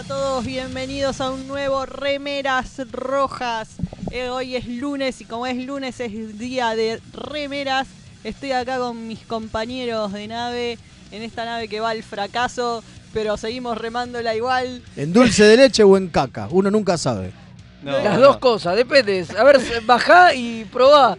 a todos, bienvenidos a un nuevo Remeras Rojas. Eh, hoy es lunes y como es lunes es día de remeras. Estoy acá con mis compañeros de nave, en esta nave que va al fracaso, pero seguimos remándola igual. ¿En dulce de leche o en caca? Uno nunca sabe. No, Las no. dos cosas, depende. A ver, bajá y probá.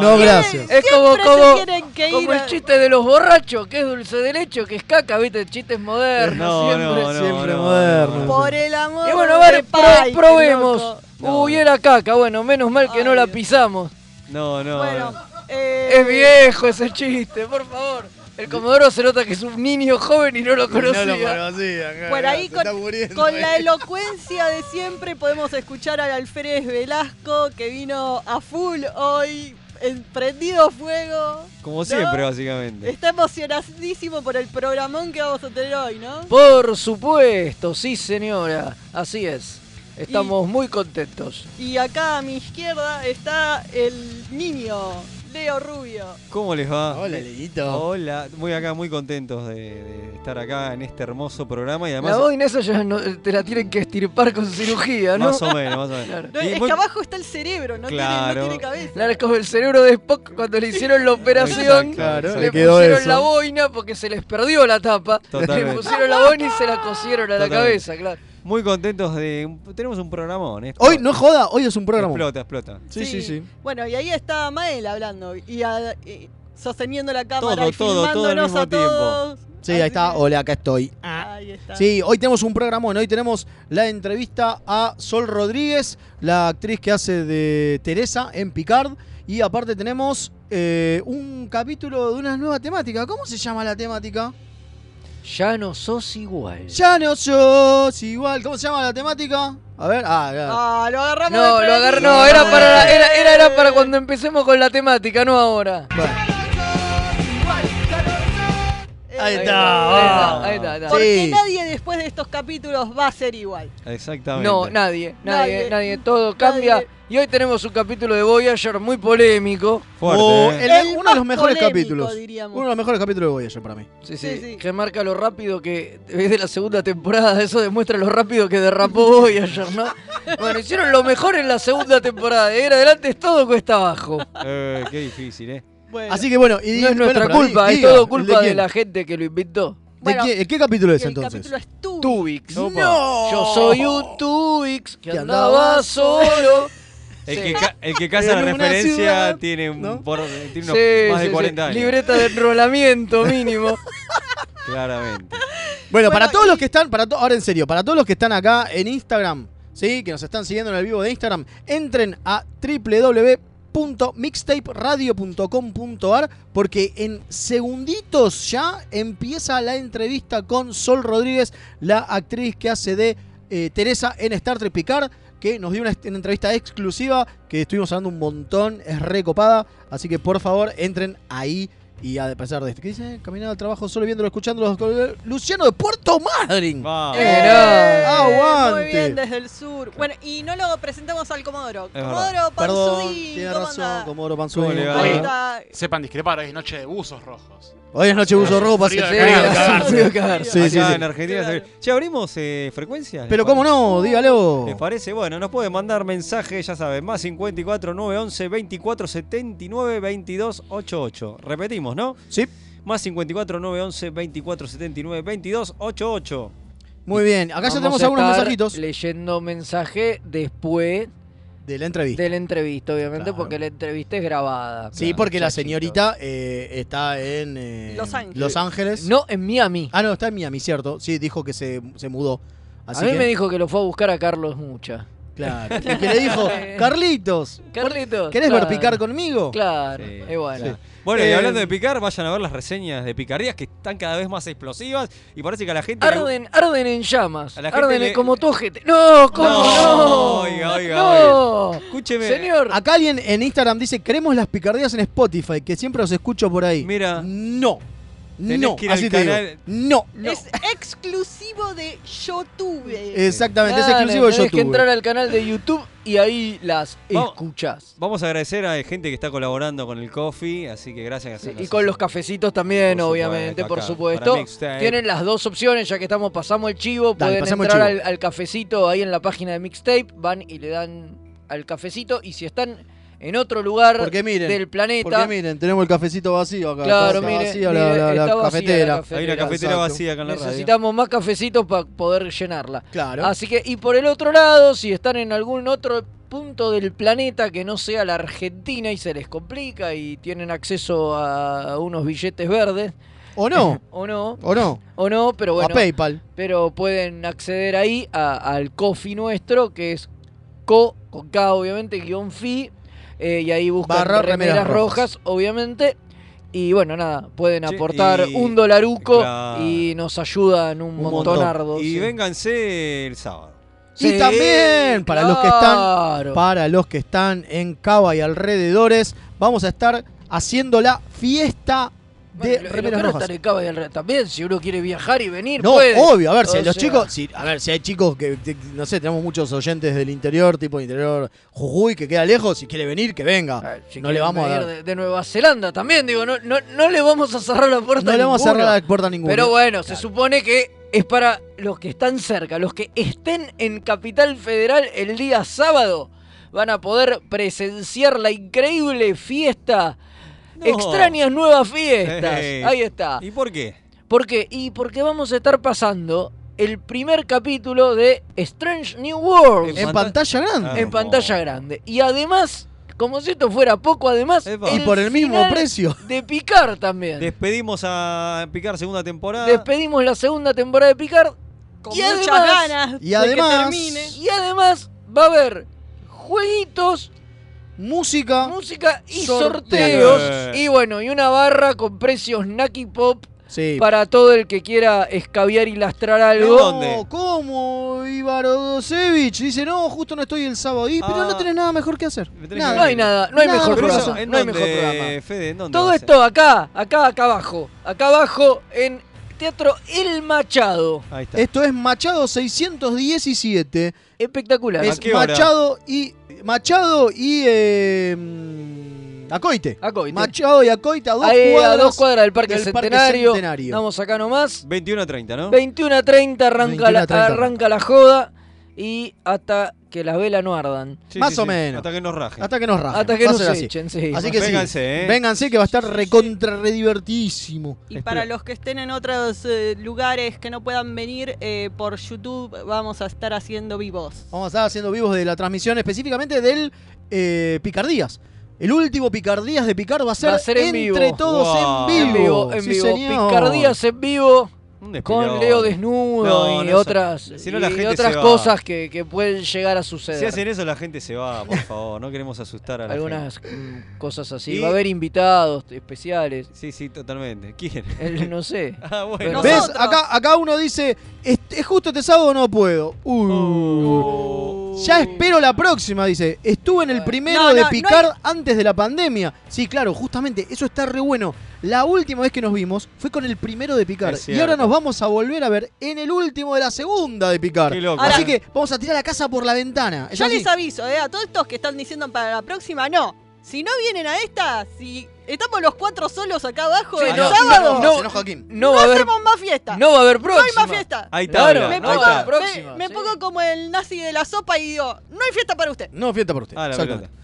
No, gracias. Es como, como, tienen que ir como a- el chiste de los borrachos, que es dulce de leche, que es caca, ¿viste? Chistes modernos, No, siempre. no, no, siempre no, moderno. no. Por el amor Y bueno, a ver, pro- probemos. Uy, era caca, bueno, menos mal que no la pisamos. No, no. Bueno, no. eh, Es viejo ese chiste, por favor. El Comodoro se nota que es un niño joven y no lo conocía. conocía. Bueno, ahí con, con la elocuencia de siempre podemos escuchar al Alférez Velasco que vino a full hoy, en prendido fuego. Como ¿no? siempre, básicamente. Está emocionadísimo por el programón que vamos a tener hoy, ¿no? Por supuesto, sí señora, así es. Estamos muy contentos. Y acá a mi izquierda está el niño, Leo Rubio. ¿Cómo les va? Hola, Leito. Hola, muy acá, muy contentos de, de estar acá en este hermoso programa y La además. boina esa ya no- te la tienen que estirpar con cirugía, ¿no? Más o menos, más o menos. Claro. No, es muy- que abajo está el cerebro, no, tiene, Claro. no tiene cabeza. Claro, es como el cerebro de Spock cuando le hicieron la operación. Claro. Le quedó pusieron eso. la boina porque se les perdió la tapa. Totalmente. Le pusieron la boina y se la cosieron a la cabeza, claro. Muy contentos de. Tenemos un programón. ¿eh? Hoy no joda, hoy es un programa. Explota, explota. Sí, sí, sí. Bueno, y ahí está Mael hablando y, a- y sosteniendo la cámara Todo, y todo, todo al filmándonos mismo a todos. Sí, ahí está. Hola, acá estoy. Ahí está. Sí, hoy tenemos un programón. Hoy tenemos la entrevista a Sol Rodríguez, la actriz que hace de Teresa en Picard. Y aparte tenemos eh, un capítulo de una nueva temática. ¿Cómo se llama la temática? Ya no sos igual. Ya no sos igual. ¿Cómo se llama la temática? A ver, ah, ya. Ah, lo agarramos. No, lo no, era para, era, era, era para cuando empecemos con la temática, no ahora. Bueno, ahí Ahí está. ahí está, ahí está. Porque nadie después de estos capítulos va a ser igual. Exactamente. No, nadie, nadie, Nadie. nadie, todo cambia. Y hoy tenemos un capítulo de Voyager muy polémico. Fuerte, Oh, ¿eh? el- El uno de los mejores polémico, capítulos. diríamos. Uno de los mejores capítulos de Voyager para mí. Sí, Sí, sí, sí. que marca lo rápido que es de la segunda temporada, eso demuestra lo rápido que derrapó Voyager, ¿no? Bueno, hicieron lo mejor en la segunda temporada, de en adelante es todo cuesta abajo. Eh, qué difícil, ¿eh? Bueno, Así que bueno. Y, No es nuestra bueno, culpa, es todo ¿el culpa de, la gente que lo inventó. ¿De Bueno, quién- ¿Qué capítulo es el entonces? capítulo es. Tubix. ¡No! Yo soy un Tubix que andaba solo. El, Sí. que, el que caza la referencia ciudad, tiene, un ¿no? por- tiene unos Sí, más de sí, sí. 40 años. Libreta de enrolamiento mínimo. Claramente. Bueno, Bueno, para todos los que están, para to- ahora en serio, para todos los que están acá en Instagram, ¿sí? Que nos están siguiendo en el vivo de Instagram, entren a www.mixtaperadio.com.ar porque en segunditos ya empieza la entrevista con Sol Rodríguez, la actriz que hace de eh, Teresa en Star Trek Picard, que nos dio una, una entrevista exclusiva que estuvimos hablando un montón, es recopada, así que por favor entren ahí. Y a pesar de esto, ¿qué dice? Caminando al trabajo, solo viéndolo, escuchándolo. Luciano de Puerto Madryn. Vamos. Eh, Eh, Aguante. Muy bien, desde el sur. Bueno, y no lo presentamos al Comodoro. Es Comodoro Panzudín, tiene ¿cómo razón, anda? Comodoro. Sepan discrepar, hoy es noche de buzos rojos. Hoy es noche uso rojo, pase- de Sí. Sí, sí, Acá sí. en Argentina. Claro. Che, abrimos eh, frecuencias. Pero ¿les cómo no, dígalo. ¿Les parece? Bueno, nos pueden mandar mensajes, ya saben, más 54 911 24 79 22 88. Repetimos, ¿no? Sí, Más 54 911 24 79 22 88. muy bien. Acá ya Vamos tenemos a algunos estar mensajitos Leyendo mensaje después de la entrevista. de la entrevista, obviamente, Claro. porque la entrevista es grabada. Sí, Claro, porque la señorita eh, está en eh, Los Ángeles. Los Ángeles. No, en Miami. Ah, no, está en Miami, cierto. Sí, dijo que se, se mudó. Así a mí que, me dijo que lo fue a buscar a Carlos Mucha. Claro. Y que le dijo, Carlitos, Carlitos. ¿querés claro. ver picar conmigo? Claro, Sí. y bueno. Sí. Bueno, y Eh, hablando de picar, vayan a ver las reseñas de picardías que están cada vez más explosivas y parece que a la gente. le- Arden, arden en llamas. A la gente Arden le- como tu ojete. No, ¿cómo No, no? oiga, oiga, no. Escúcheme. Señor. Acá alguien en Instagram dice, queremos las picardías en Spotify, que siempre los escucho por ahí. Mira. No. No, que ir al así te digo. canal- No. Es exclusivo de YouTube. Exactamente, es Claro, exclusivo de tenés que YouTube. entrar al canal de YouTube y ahí las Vamos. escuchás. Vamos a agradecer a gente que está colaborando con el coffee, así que gracias. y con los cafecitos también, Por obviamente, supuesto, por acá, supuesto. para Mixtape. Tienen las dos opciones, ya que estamos, pasamos el chivo, Dale, pueden pasamos el entrar al, chivo. al cafecito ahí en la página de Mixtape, van y le dan al cafecito, y si están en otro lugar Porque miren, del planeta, Porque miren, tenemos el cafecito vacío acá. claro, está mire, vacía mire, la, la- la está vacía cafetera. la Hay una cafetera Exacto. vacía acá en la radio. Necesitamos más cafecitos para poder llenarla. Claro. Así que, y por el otro lado, si están en algún otro punto del planeta que no sea la Argentina y se les complica y tienen acceso a unos billetes verdes, ¿O no? o no, ¿O no? o no, pero bueno, a PayPal. pero pueden acceder ahí a- al coffee nuestro, que es co, con K obviamente, guion fi, eh, y ahí buscan Barra remeras, remeras rojas, obviamente. Y bueno, nada, pueden Che, aportar y- un dolaruco Claro. y nos ayudan un, Un montón. montonardo. Y sí. vénganse el sábado. Y también para los que están para los que están en Cava y alrededores, vamos a estar haciendo la fiesta de Bueno, remeras rojas. en También, si uno quiere viajar y venir, No, puede. obvio, a ver, si O los sea, chicos, si, a ver, si hay chicos que, no sé, tenemos muchos oyentes del interior, tipo interior Jujuy, que queda lejos, si quiere venir, que venga. si no le vamos a dar, de, de Nueva Zelanda también, digo, no, no, no le vamos a cerrar la puerta no le vamos a cerrar la puerta a ninguno. Pero bueno, se supone que es para los que están cerca, los que estén en Capital Federal el día sábado. Van a poder presenciar la increíble fiesta. No. Extrañas nuevas fiestas. Ahí está. ¿Y por qué? ¿Por qué? Y porque vamos a estar pasando el primer capítulo de Strange New Worlds en panta- pantalla grande. Ah. en pantalla grande. Y además, como si esto fuera poco, además, Epa. y por el mismo final precio. de Picar también. Despedimos a Picar segunda temporada. Despedimos la segunda temporada de Picar Con Y muchas además- ganas y de además- que termine. y además va a haber jueguitos, Música. música y Sorteos. sorteos. Y bueno, y una barra con precios Naki Pop Sí. para todo el que quiera escabiar y lastrar ¿En algo. dónde? ¿cómo? Ivarodosevich dice, no, justo no estoy el sábado. Y, pero Ah. no tenés nada mejor que hacer. Nada. No hay nada, no hay Nada mejor eso, programa. ¿en No hay mejor programa. Fede, ¿en dónde Todo esto acá, acá, acá abajo. Acá abajo en Teatro El Machado. Ahí está. Esto es Machado 617. Espectacular. Es qué hora? Machado y. Machado y. eh, Acoite. Acoite. Machado y Acoite a dos Ahí cuadras. a dos cuadras del Parque, del Parque Centenario. Centenario. Estamos acá nomás. 21 a 30, ¿no? 21 a 30 arranca, la, 21 a 30. arranca la joda y hasta que las velas no ardan. Sí, Más sí, o sí. menos. Hasta que nos rajen. Hasta que nos rajen. Hasta que nos ser así. echen, sí. Así que sí. Vénganse, ¿eh? Vénganse que va a estar recontra redivertidísimo. Y para los que estén en otros eh, lugares que no puedan venir, eh, por YouTube vamos a estar haciendo vivos. Vamos a estar haciendo vivos de la transmisión, específicamente del eh, Picardías. El último Picardías de Picar va a ser, Va a ser en entre vivo. todos Wow. en vivo. En vivo, en Sí, vivo. señor. Picardías en vivo con. Leo desnudo No, y no, otras, si no la y gente otras cosas que, que pueden llegar a suceder. Si hacen eso, la gente se va, por favor. No queremos asustar a la Algunas gente. mm, cosas así. Y- Va a haber invitados especiales. Sí, sí, totalmente. ¿Quién? El- no sé. Ah, bueno. Pero- ¿Ves? Acá, acá uno dice, ¿es, es justo este sábado no puedo? Uh. Oh. Ya espero la próxima, dice. Estuve en el primero No, no, de no picar antes de la pandemia. Sí, claro, justamente, eso está re bueno. La última vez que nos vimos fue con el primero de picar. Es Y ahora nos vamos a volver a ver en el último de la segunda de picar. Qué loco. Así que vamos a tirar la casa por la ventana. ¿Es Ya así? les aviso, eh, a todos estos que están diciendo para la próxima, no. Si no vienen a esta, si estamos los cuatro solos acá abajo Sí, el no, sábado, no, no, se enoja Joaquín. No va a haber, hacemos más fiesta. no va a haber No hay próxima. más fiesta. Ahí está. Claro. Me pongo, está. próxima, me, me sí. pongo como el nazi de la sopa y digo, no hay fiesta para usted. No, fiesta por usted. Ah, la Exactamente. pelota.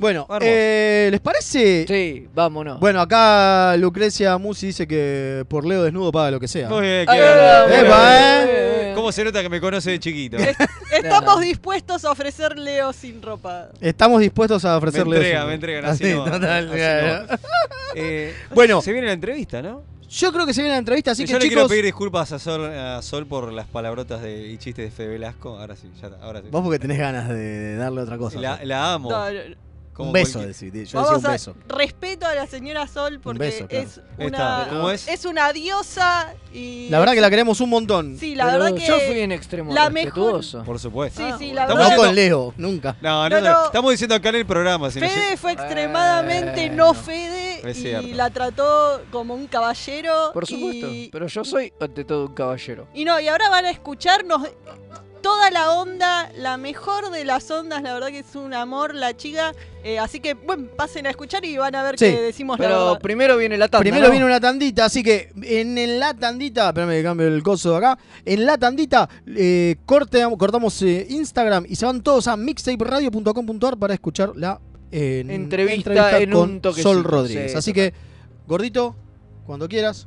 Bueno, eh, ¿les parece? Sí, vámonos. Bueno, acá Lucrecia Musi dice que por Leo desnudo paga lo que sea. Muy bien, qué muy Epa, eh. ¿Cómo se nota que me conoce de chiquito? Estamos No. dispuestos a ofrecer Leo sin ropa. Estamos dispuestos a Me ofrecerle entrega, eso. me entregan Así, así. no, total, así claro. no. Eh, Bueno. Se viene la entrevista, ¿no? Yo creo que se viene la entrevista, así Yo que le quiero chicos. pedir disculpas a Sol, a Sol por las palabrotas de, y chistes de Fede Velasco. Ahora sí, ya está, ahora sí. Vos porque tenés ganas de, de darle otra cosa. La, la amo. No, no, como un beso, cualquier- decí, yo decía un a beso. respeto a la señora Sol porque beso, claro. es una ¿cómo es? una diosa y La verdad que la queremos un montón. Sí, la Pero verdad que yo fui en extremo la mejor- respetuoso. Por supuesto. Sí, sí, la no verdad. con Leo, nunca. No, no, No, no, no. Estamos diciendo acá en el programa. si no Fede fue extremadamente no Fede Es y la trató como un caballero. Por supuesto. Y, Pero yo soy ante todo un caballero. y no, y ahora van a escucharnos toda la onda, la mejor de las ondas, la verdad que es un amor la chica. eh, así que, bueno, pasen a escuchar y van a ver Sí, que decimos la Pero verdad. primero viene la tanda. Primero ¿no? viene una tandita, así que en, en la tandita, espérame que cambio el coso de acá. En la tandita, eh, corte- cortamos eh, Instagram y se van todos a mixtaperadio.com.ar para escuchar la eh, Entrevista en con un Sol Rodríguez. sí, así que, gordito, cuando quieras.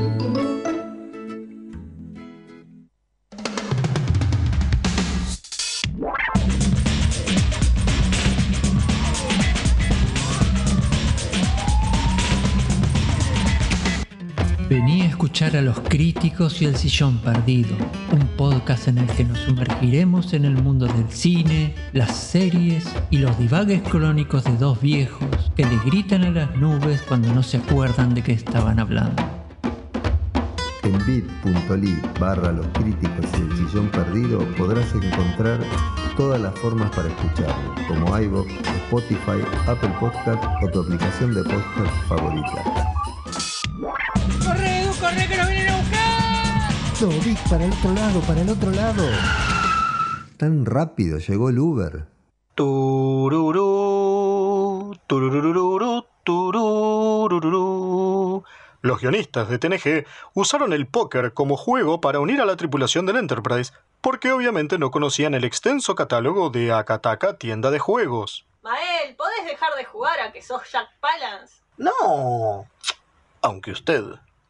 Vení a escuchar a los críticos y el sillón perdido, un podcast en el que nos sumergiremos en el mundo del cine, las series y los divagues crónicos de dos viejos que le gritan a las nubes cuando no se acuerdan de qué estaban hablando. En bit.ly barra los críticos y el sillón perdido podrás encontrar todas las formas para escucharlo, como iVoox, Spotify, Apple Podcast o tu aplicación de podcast favorita. No, Vic, para el otro lado, para el otro lado. Tan rápido llegó el Uber. Tururú, tururururu, tururururu. Los guionistas de TNG usaron el póker como juego para unir a la tripulación del Enterprise, porque obviamente no conocían el extenso catálogo de Akataka tienda de juegos. Mael, ¿podés dejar de jugar a que sos Jack Palance? No, aunque usted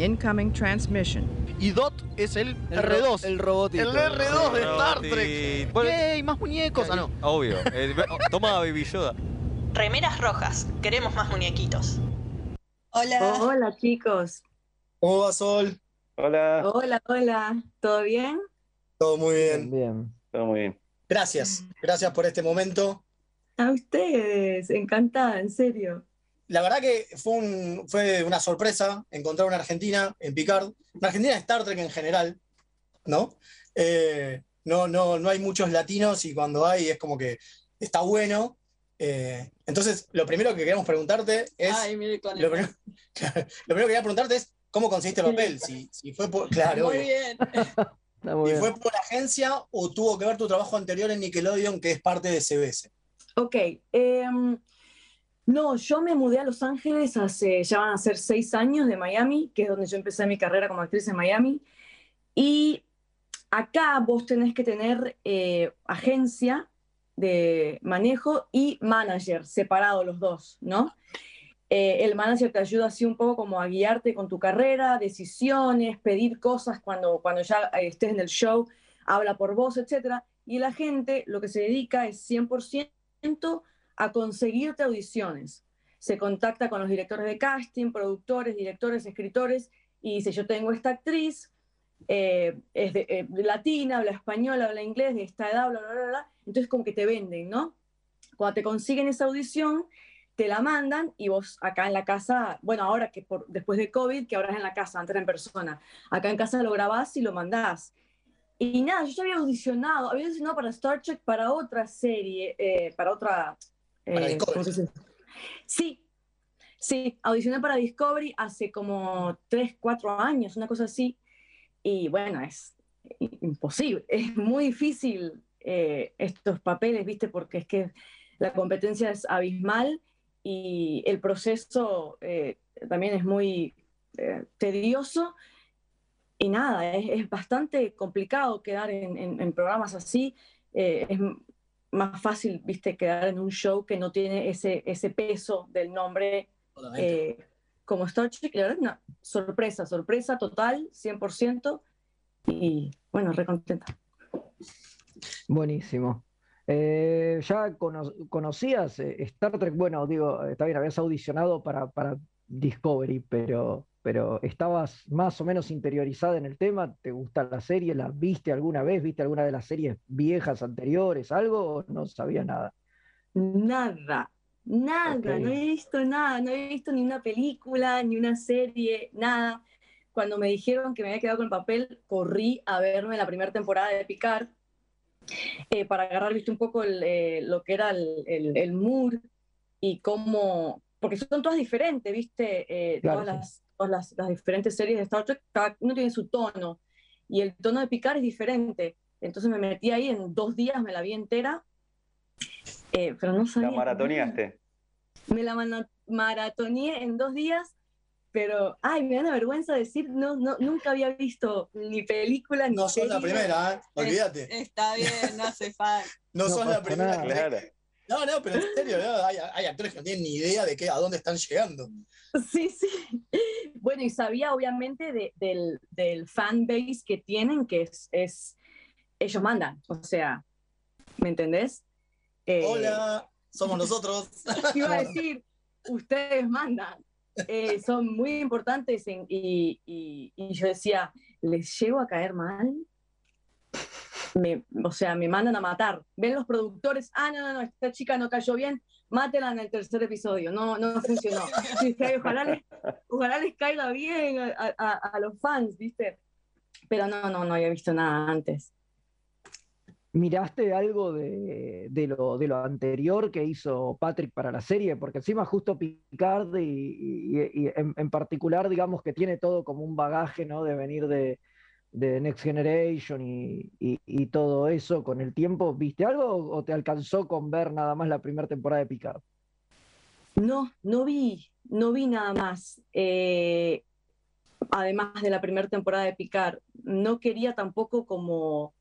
Incoming transmission. Y Dot es el, El R2. ro- el robotito. El R2 de Star. Trek. Bueno, ¡Yay! Más muñecos. Ah, no. Obvio. Eh, oh, toma Baby Yoda. Remeras rojas, queremos más muñequitos. Hola. Hola, chicos. ¿Cómo va, Sol? Hola. Hola, hola. ¿Todo bien? Todo muy bien. Bien. Todo muy bien. Gracias. Gracias por este momento. A ustedes. Encantada, en serio. La verdad que fue, un- fue una sorpresa encontrar una Argentina en Picard. Una Argentina de Star Trek en general, ¿no? Eh, no, no, no hay muchos latinos y cuando hay es como que está bueno. Eh, entonces, lo primero que queremos preguntarte es. Ay, mire con lo, primero, lo primero que quería preguntarte es cómo conseguiste el papel. Si, si fue por. Claro, Muy bien. Está muy ¿Y bien. fue por agencia o tuvo que ver tu trabajo anterior en Nickelodeon, que es parte de CBS? Ok. em, no, yo me mudé a Los Ángeles hace, ya van a ser seis años de Miami, que es donde yo empecé mi carrera como actriz en Miami. Y acá vos tenés que tener eh, agencia de manejo y manager, separados los dos, ¿no? Eh, el manager te ayuda así un poco como a guiarte con tu carrera, decisiones, pedir cosas cuando, cuando ya eh, estés en el show, habla por vos, etc. Y el agente lo que se dedica es 100% a conseguirte audiciones. Se contacta con los directores de casting, productores, directores, escritores, y dice, yo tengo esta actriz, eh, es de, eh, latina, habla español, habla inglés, de esta edad, bla, bla, bla, bla. Entonces como que te venden, ¿no? Cuando te consiguen esa audición, te la mandan y vos acá en la casa, bueno, ahora que por, después de COVID, que ahora es en la casa, antes era en persona, acá en casa lo grabás y lo mandás. Y nada, yo ya había audicionado, había audicionado para Star Trek, para otra serie, eh, para otra... Para eh. Sí, sí, audicioné para Discovery hace como 3, 4 años, una cosa así. Y bueno, es imposible, es muy difícil eh, estos papeles, ¿viste? Porque es que la competencia es abismal y el proceso eh, también es muy tedioso. Y nada, es, es bastante complicado quedar en, en- en programas así. eh, es más fácil, viste, quedar en un show que no tiene ese, ese peso del nombre eh, como Star Trek. La verdad, una sorpresa, sorpresa total, 100%. Y bueno, recontenta. Buenísimo. Eh, ¿ya cono- conocías eh, Star Trek? Bueno, digo, está bien, habías audicionado para, para Discovery, pero, pero ¿estabas más o menos interiorizada en el tema? ¿Te gusta la serie? ¿La viste alguna vez? ¿Viste alguna de las series viejas anteriores? ¿Algo? ¿O no sabías nada? Nada, nada, no he visto nada, no he visto ni una película, ni una serie, nada. Cuando me dijeron que me había quedado con el papel, corrí a verme la primera temporada de Picard eh, para agarrar, viste, un poco el, eh, lo que era el, el, el mood y cómo, porque son todas diferentes, viste, Eh, Claro, todas, sí. las, todas las, las diferentes series de Star Trek, cada uno tiene su tono y el tono de Picard es diferente. Entonces me metí ahí en dos días, me la vi entera, eh, pero no La sabía. maratoneaste. Me la maratoneé en dos días, pero, ay, me da una vergüenza decir, no, no, nunca había visto ni película ni No sos la primera, ¿eh? Olvídate. Está bien, no hace falta. No, No sos la primera. nada. No, no, pero en serio, ¿no? hay, hay actores que no tienen ni idea de qué, a dónde están llegando. Sí, sí. Bueno, y sabía obviamente de- del, del fan base que tienen, que es, es- ellos mandan, o sea, ¿me entendés? Eh, Hola, somos nosotros. Iba a decir, ustedes mandan, eh, son muy importantes en- y, y- y yo decía, ¿les llego a caer mal? O sea, me mandan a matar. Ven los productores, ah, no, no, no, esta chica no cayó bien, mátela en el tercer episodio, no, no funcionó. Y dije, "Ay, ojalá, les, ojalá les caiga bien a, los fans, ¿viste? Pero no, no, no había visto nada antes. ¿Miraste algo de, de lo, de lo anterior que hizo Patrick para la serie? Porque encima justo Picard y, y- y en, en particular, digamos que tiene todo como un bagaje, ¿no? De venir de, de Next Generation y, y- todo eso con el tiempo. ¿Viste algo o te alcanzó con ver nada más la primera temporada de Picard? No, no vi, no vi nada más. Eh, además de la primera temporada de Picard, no quería tampoco como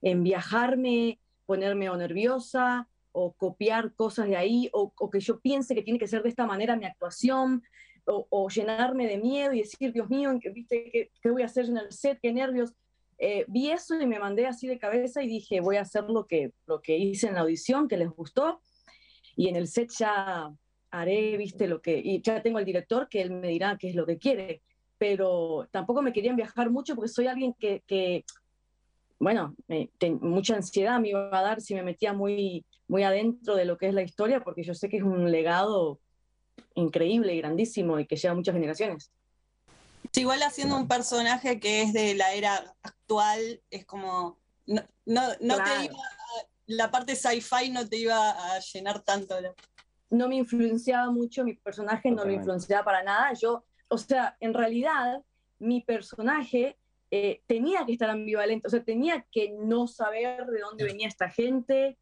enviajarme, ponerme o nerviosa o copiar cosas de ahí o que yo piense que tiene que ser de esta manera mi actuación o, llenarme de miedo y decir, Dios mío, ¿qué- ¿viste, qué, qué voy a hacer en el set? ¿Qué nervios? Eh, vi eso y me mandé así de cabeza y dije, voy a hacer lo que, lo que hice en la audición, que les gustó, y en el set ya haré, viste, lo que, y ya tengo al director que él me dirá qué es lo que quiere, pero tampoco me querían viajar mucho porque soy alguien que, que bueno, ten- mucha ansiedad me iba a dar si me metía muy, muy adentro de lo que es la historia, porque yo sé que es un legado increíble y grandísimo y que lleva muchas generaciones. Sí, igual haciendo un personaje que es de la era actual, es como. No, no, no te Claro. iba a- la parte sci-fi no te iba a llenar tanto. la- no me influenciaba mucho, mi personaje no me Totalmente. influenciaba para nada. Yo, o sea, en realidad, mi personaje eh, tenía que estar ambivalente, o sea, tenía que no saber de dónde venía esta gente,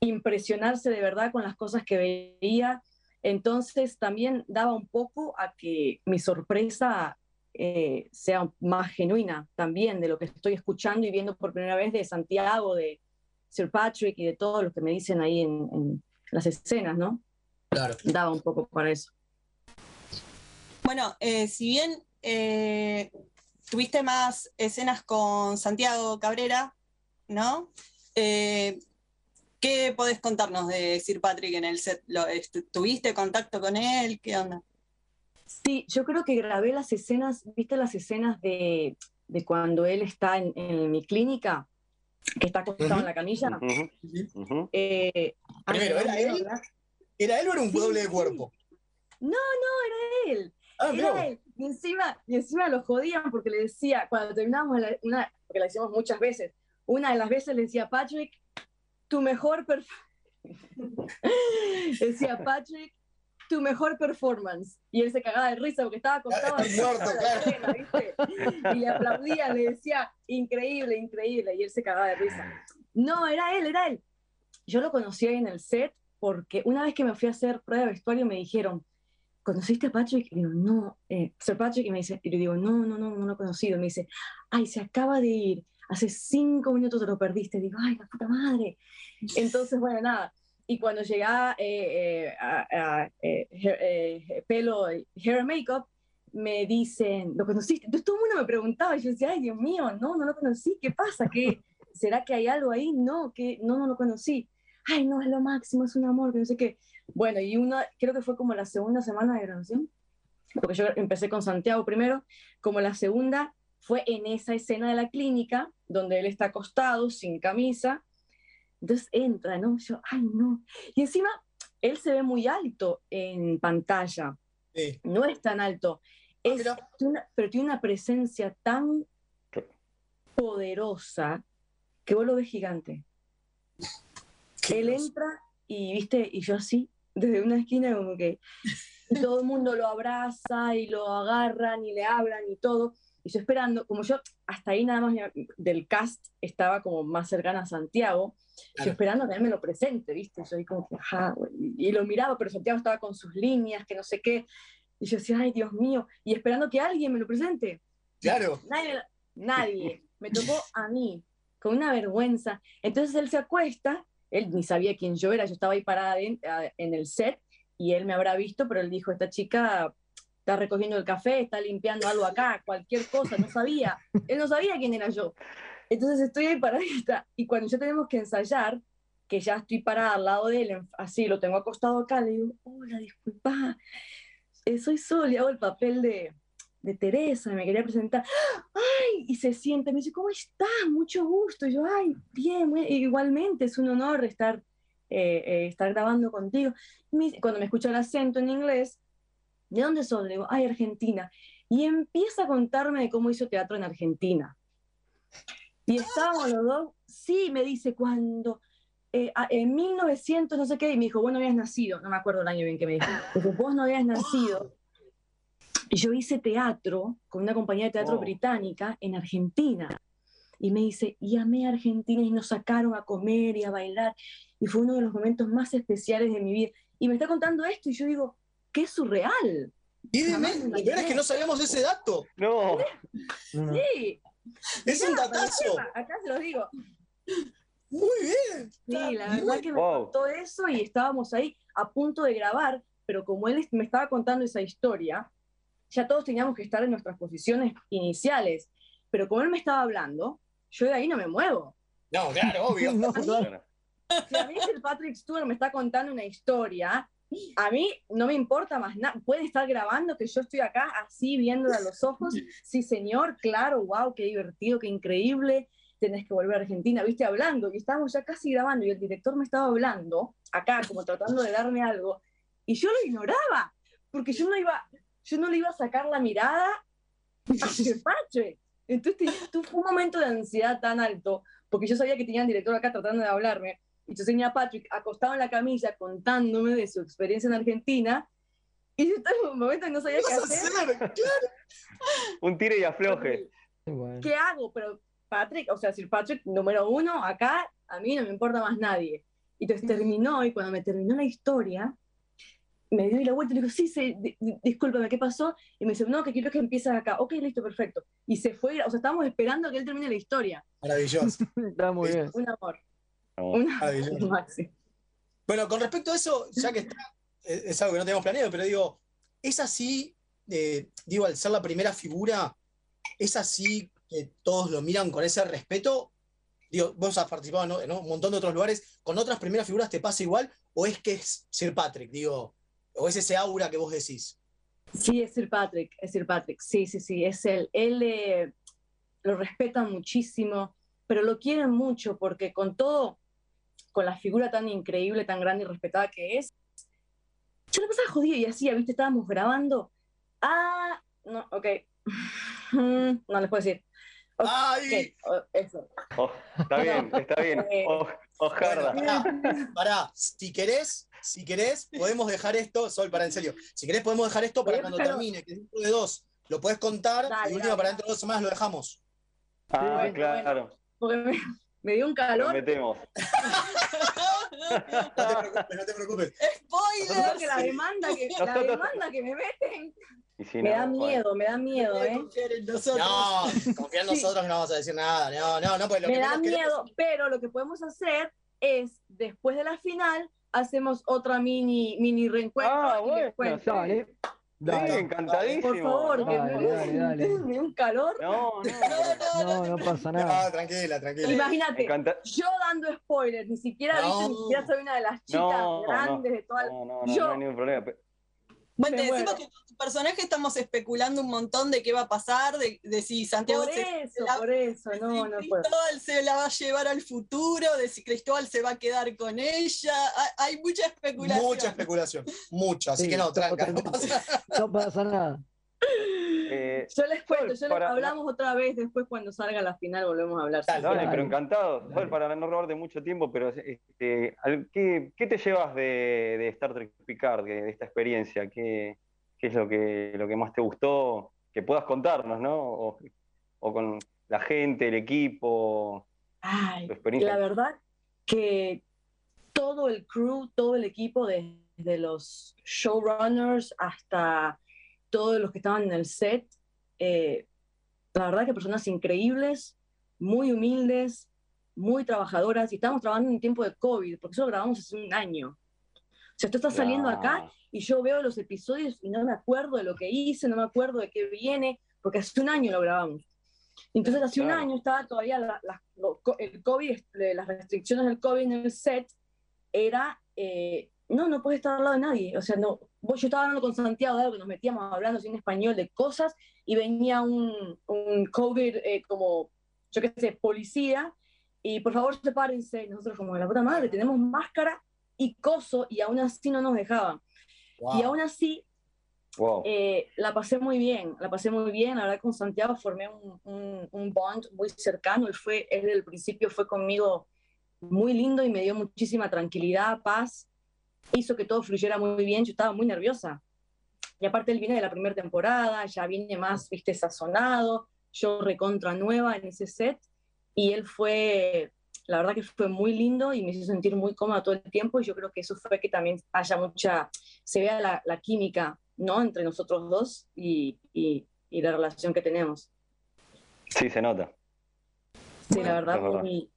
impresionarse de verdad con las cosas que veía. Entonces también daba un poco a que mi sorpresa eh, sea más genuina también de lo que estoy escuchando y viendo por primera vez de Santiago, de Sir Patrick y de todos los que me dicen ahí en, en las escenas, ¿no? Claro. Daba un poco para eso. Bueno, eh, si bien eh, tuviste más escenas con Santiago Cabrera, ¿no? Eh, ¿Qué podés contarnos de Sir Patrick en el set? ¿Lo- est- ¿Tuviste contacto con él? ¿Qué onda? Sí, yo creo que grabé las escenas, ¿viste las escenas de, de cuando él está en, en mi clínica? Que está acostado en la camilla. Eh, ay, Primero, ¿era él? ¿Era él o era un Sí, doble de sí. cuerpo? No, no, era él. Ah, era él. Y encima, y encima lo jodían porque le decía, cuando terminábamos la- una, porque la hicimos muchas veces, una de las veces le decía, Patrick, tu mejor performance. decía, Patrick, tu mejor performance. Y él se cagaba de risa porque estaba acostado claro. Y le aplaudía, le decía, increíble, increíble. Y él se cagaba de risa. No, era él, era él. Yo lo conocí ahí en el set porque una vez que me fui a hacer prueba de vestuario me dijeron, ¿conociste a Patrick? Y digo, no, eh, Sir Patrick, y me dice, y le digo, no, no, no, no lo he conocido. Y me dice, ay, se acaba de ir, hace cinco minutos te lo perdiste. digo, ay, la puta madre. Entonces, bueno, nada. Y cuando llegaba eh, eh, a, a, eh, eh, pelo, hair and makeup, me dicen, ¿lo conociste? Entonces todo el mundo me preguntaba, y yo decía, ay, Dios mío, no, no lo conocí, ¿qué pasa? ¿Qué, ¿Será que hay algo ahí? No, que no, no lo conocí. Ay, no, es lo máximo, es un amor, que no sé qué. Bueno, y una, creo que fue como la segunda semana de grabación, porque yo empecé con Santiago primero, como la segunda fue en esa escena de la clínica, donde él está acostado, sin camisa, entonces entra, ¿no? Yo, ay, no. Y encima, él se ve muy alto en pantalla, no es tan alto, es, tiene una- pero tiene una presencia tan poderosa que vos lo ves gigante. Él entra y, viste, y yo así, desde una esquina como que todo el mundo lo abraza y lo agarran y le hablan y todo. Y yo esperando, como yo hasta ahí nada más del cast estaba como más cercana a Santiago, yo esperando que él me lo presente, ¿viste? Yo ahí como que, ajá, y, lo miraba, pero Santiago estaba con sus líneas, que no sé qué. Y yo decía, ay, Dios mío, y esperando que alguien me lo presente. Claro. Nadie, nadie. Me tocó a mí, con una vergüenza. Entonces él se acuesta, él ni sabía quién yo era, yo estaba ahí parada en, en el set y él me habrá visto, pero él dijo, esta chica está recogiendo el café, está limpiando algo acá, cualquier cosa, no sabía. Él no sabía quién era yo. Entonces estoy ahí paradita y cuando ya tenemos que ensayar, que ya estoy parada al lado de él, así lo tengo acostado acá, le digo, hola, disculpa, eh, soy Sol y hago el papel de, de Teresa, me quería presentar. ¡Ay! Y se siente, me dice, ¿cómo estás? Mucho gusto. Y yo, ay, bien, muy- igualmente, es un honor estar, eh, eh, estar grabando contigo. Cuando me escucha el acento en inglés, ¿de dónde sos? Le digo, ay, Argentina. Y empieza a contarme de cómo hizo teatro en Argentina. Y estábamos los dos, sí, me dice, cuando, eh, en 1900, no sé qué, y me dijo, vos no habías nacido, no me acuerdo el año bien que me dijo, dijo, vos no habías nacido. Y yo hice teatro con una compañía de teatro británica en Argentina. Y me dice, y amé a Argentina y nos sacaron a comer y a bailar. Y fue uno de los momentos más especiales de mi vida. Y me está contando esto y yo digo, qué surreal. Y de peor es que no sabíamos ese dato. No. Sí. Es un datazo. que Acá se los digo. Muy bien. Sí, la verdad que me Wow. contó eso y estábamos ahí a punto de grabar, pero como él me estaba contando esa historia, ya todos teníamos que estar en nuestras posiciones iniciales. Pero como él me estaba hablando, yo de ahí no me muevo. No, claro, obvio. A mí- Si a mí el Patrick Stewart me está contando una historia, a mí no me importa más nada. Puede estar grabando que yo estoy acá así viéndole a los ojos. Sí, señor, claro, wow, qué divertido, qué increíble. Tenés que volver a Argentina, viste, hablando. Y estábamos ya casi grabando y el director me estaba hablando, acá, como tratando de darme algo. Y yo lo ignoraba, porque yo no iba, yo no le iba a sacar la mirada a Patrick. Entonces fue un momento de ansiedad tan alto, porque yo sabía que tenía el director acá tratando de hablarme. Y yo tenía a Patrick acostado en la camilla contándome de su experiencia en Argentina, y yo estaba en un momento que no sabía qué hacer. Un tire y afloje. ¿Qué hago? Pero Patrick, o sea, Sir Patrick, número uno, acá a mí no me importa más nadie. Y entonces terminó, y cuando me terminó la historia, me dio la vuelta y le digo, sí, sí, di- di- discúlpame, ¿qué pasó? Y me dice, no, que quiero que empieces acá. Ok, listo, perfecto. Y se fue, o sea, estábamos esperando a que él termine la historia. Maravilloso. Está muy bien. Un amor. Un Maravilloso. Maxi. Bueno, con respecto a eso, ya que está, es es algo que no tenemos planeado, pero digo, es así, eh, digo, al ser la primera figura, es así que todos lo miran con ese respeto. Digo, vos has participado ¿no? en un montón de otros lugares, ¿con otras primeras figuras te pasa igual? ¿O es que es Sir Patrick, digo, o es ese aura que vos decís? Sí, es Sir Patrick, es Sir Patrick, sí, sí, sí, es él. Él eh, lo respeta muchísimo, pero lo quieren mucho porque con todo, con la figura tan increíble, tan grande y respetada que es, yo la pasaba jodida y así, ¿viste? Estábamos grabando. Ah, no, ok. No les puedo decir. Oh, eso. Oh, está bien, está bien. Oh, ojarda. Pará, pará, si querés, si querés, podemos dejar esto, Sol, para en serio, si querés podemos dejar esto para cuando pero- termine, que dentro de dos lo podés contar Dale, y última dale. para dentro de dos semanas lo dejamos. Ah, Bueno, claro. Porque me, me dio un Lo calor. metemos. No te preocupes. Creo que la demanda que, la Nosotros- demanda que me meten Y si me no, da bueno. miedo, me da miedo, ¿eh? No, confía en Sí. nosotros que no vamos a decir nada. No, no, no, porque lo me que da menos queremos- miedo, pero lo que podemos hacer es, después de la final, hacemos otra mini, mini reencuentro Ah, y bueno, cuento. Dale. Sí, encantadísimo. Por favor, que Dale, me, dale, dale. me un calor. No, no. No, no pasa nada. No, tranquila, tranquila. Imagínate, Encanta- yo dando spoilers, ni siquiera, No. viste, ni siquiera soy una de las chicas No, grandes de toda No, no, no, Yo- no hay ningún problema. Bueno, te decimos que personaje estamos especulando un montón de qué va a pasar, de, de si Santiago Por se, eso, la- por eso, no, si no puedo. Cristóbal se la va a llevar al futuro, de si Cristóbal se va a quedar con ella. Hay, hay mucha especulación. Mucha especulación, mucha. Así Sí, que no, tranca. no pasa No pasa nada. eh, Yo les cuento, yo les para- hablamos otra vez, después cuando salga la final volvemos a hablar. Dale, Dale, Dale. pero encantado. Sol, para no robarte mucho tiempo, pero este, al- ¿qué, qué te llevas de, de Star Trek Picard, de, de esta experiencia? ¿Qué, qué es lo que, lo que más te gustó? Que puedas contarnos, ¿no? O, o con la gente, el equipo, Ay, tu experiencia. la verdad que todo el crew, todo el equipo, desde los showrunners hasta todos los que estaban en el set, eh, la verdad que personas increíbles, muy humildes, muy trabajadoras, y estamos trabajando en tiempo de COVID, porque eso lo grabamos hace un año. Sea, esto está saliendo acá y yo veo los episodios y no me acuerdo de lo que hice, no me acuerdo de qué viene, porque hace un año lo grabamos. Entonces, hace un Claro. año estaba todavía la- la- el COVID, este, las restricciones del COVID en el set, era, eh, no, no puedes estar al lado de nadie. O sea, no, yo estaba hablando con Santiago de algo que nos metíamos hablando en español de cosas y venía un, un COVID eh, como, yo qué sé, policía y por favor sepárense. Y nosotros como, la puta madre, tenemos máscara y coso y aún así no nos dejaban. Wow. Y aún así Wow. eh, la pasé muy bien, la pasé muy bien. La verdad, con Santiago formé un, un- un bond muy cercano. Él fue, él desde el principio fue conmigo muy lindo y me dio muchísima tranquilidad, paz. Hizo que todo fluyera muy bien. Yo estaba muy nerviosa. Y aparte, él viene de la primera temporada, ya viene más, viste, sazonado. Yo recontra nueva en ese set. Y él fue, la verdad que fue muy lindo y me hizo sentir muy cómoda todo el tiempo. Y yo creo que eso fue que también haya mucha, se vea la, la química, ¿no? Entre nosotros dos y, y- y la relación que tenemos. Sí, se nota. Sí, la verdad. muy,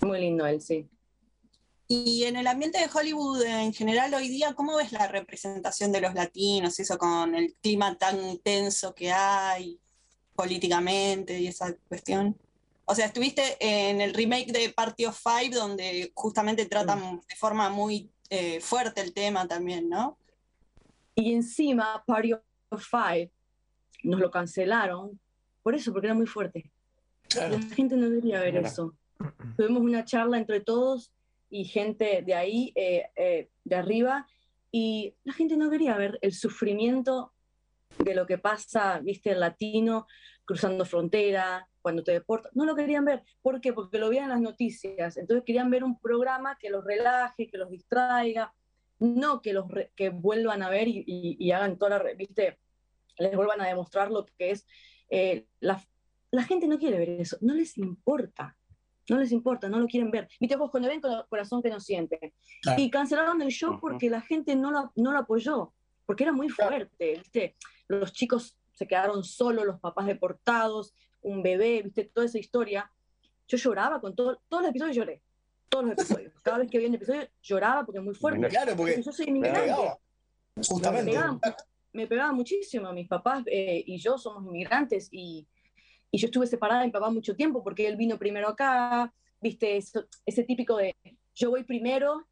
muy lindo él, sí. Y en el ambiente de Hollywood en general hoy día, ¿cómo ves la representación de los latinos, eso con el clima tan tenso que hay políticamente y esa cuestión? O sea, estuviste en el remake de Party of Five, donde justamente tratan de forma muy eh, fuerte el tema también, ¿no? Y encima, Party of Five nos lo cancelaron por eso, porque era muy fuerte. La gente no debería ver Mira. eso. Tuvimos una charla entre todos y gente de ahí, eh, eh, de arriba, y la gente no quería ver el sufrimiento de lo que pasa, viste, el latino, cruzando frontera, cuando te deportan. No lo querían ver. ¿Por qué? Porque lo veían en las noticias. Entonces querían ver un programa que los relaje, que los distraiga, no que los re- que vuelvan a ver y, y- y hagan toda la, viste, les vuelvan a demostrar lo que es. eh, la, la gente no quiere ver eso, no les importa. No les importa, no lo quieren ver. Viste, ojos cuando ven con el corazón que no siente. Claro. Y cancelaron el show porque la gente no lo, no lo apoyó, porque era muy fuerte, ¿viste? Los chicos se quedaron solos, los papás deportados, un bebé, ¿viste? Toda esa historia. Yo lloraba con todo, todos los episodios lloré. Todos los episodios. Cada vez que veía un episodio lloraba porque es muy fuerte. Claro, porque yo soy me inmigrante. Justamente. Me pegaba, me muchísimo. Mis papás eh, y yo somos inmigrantes y, y yo estuve separada de mi papá mucho tiempo porque él vino primero acá, viste, eso- ese típico de yo voy primero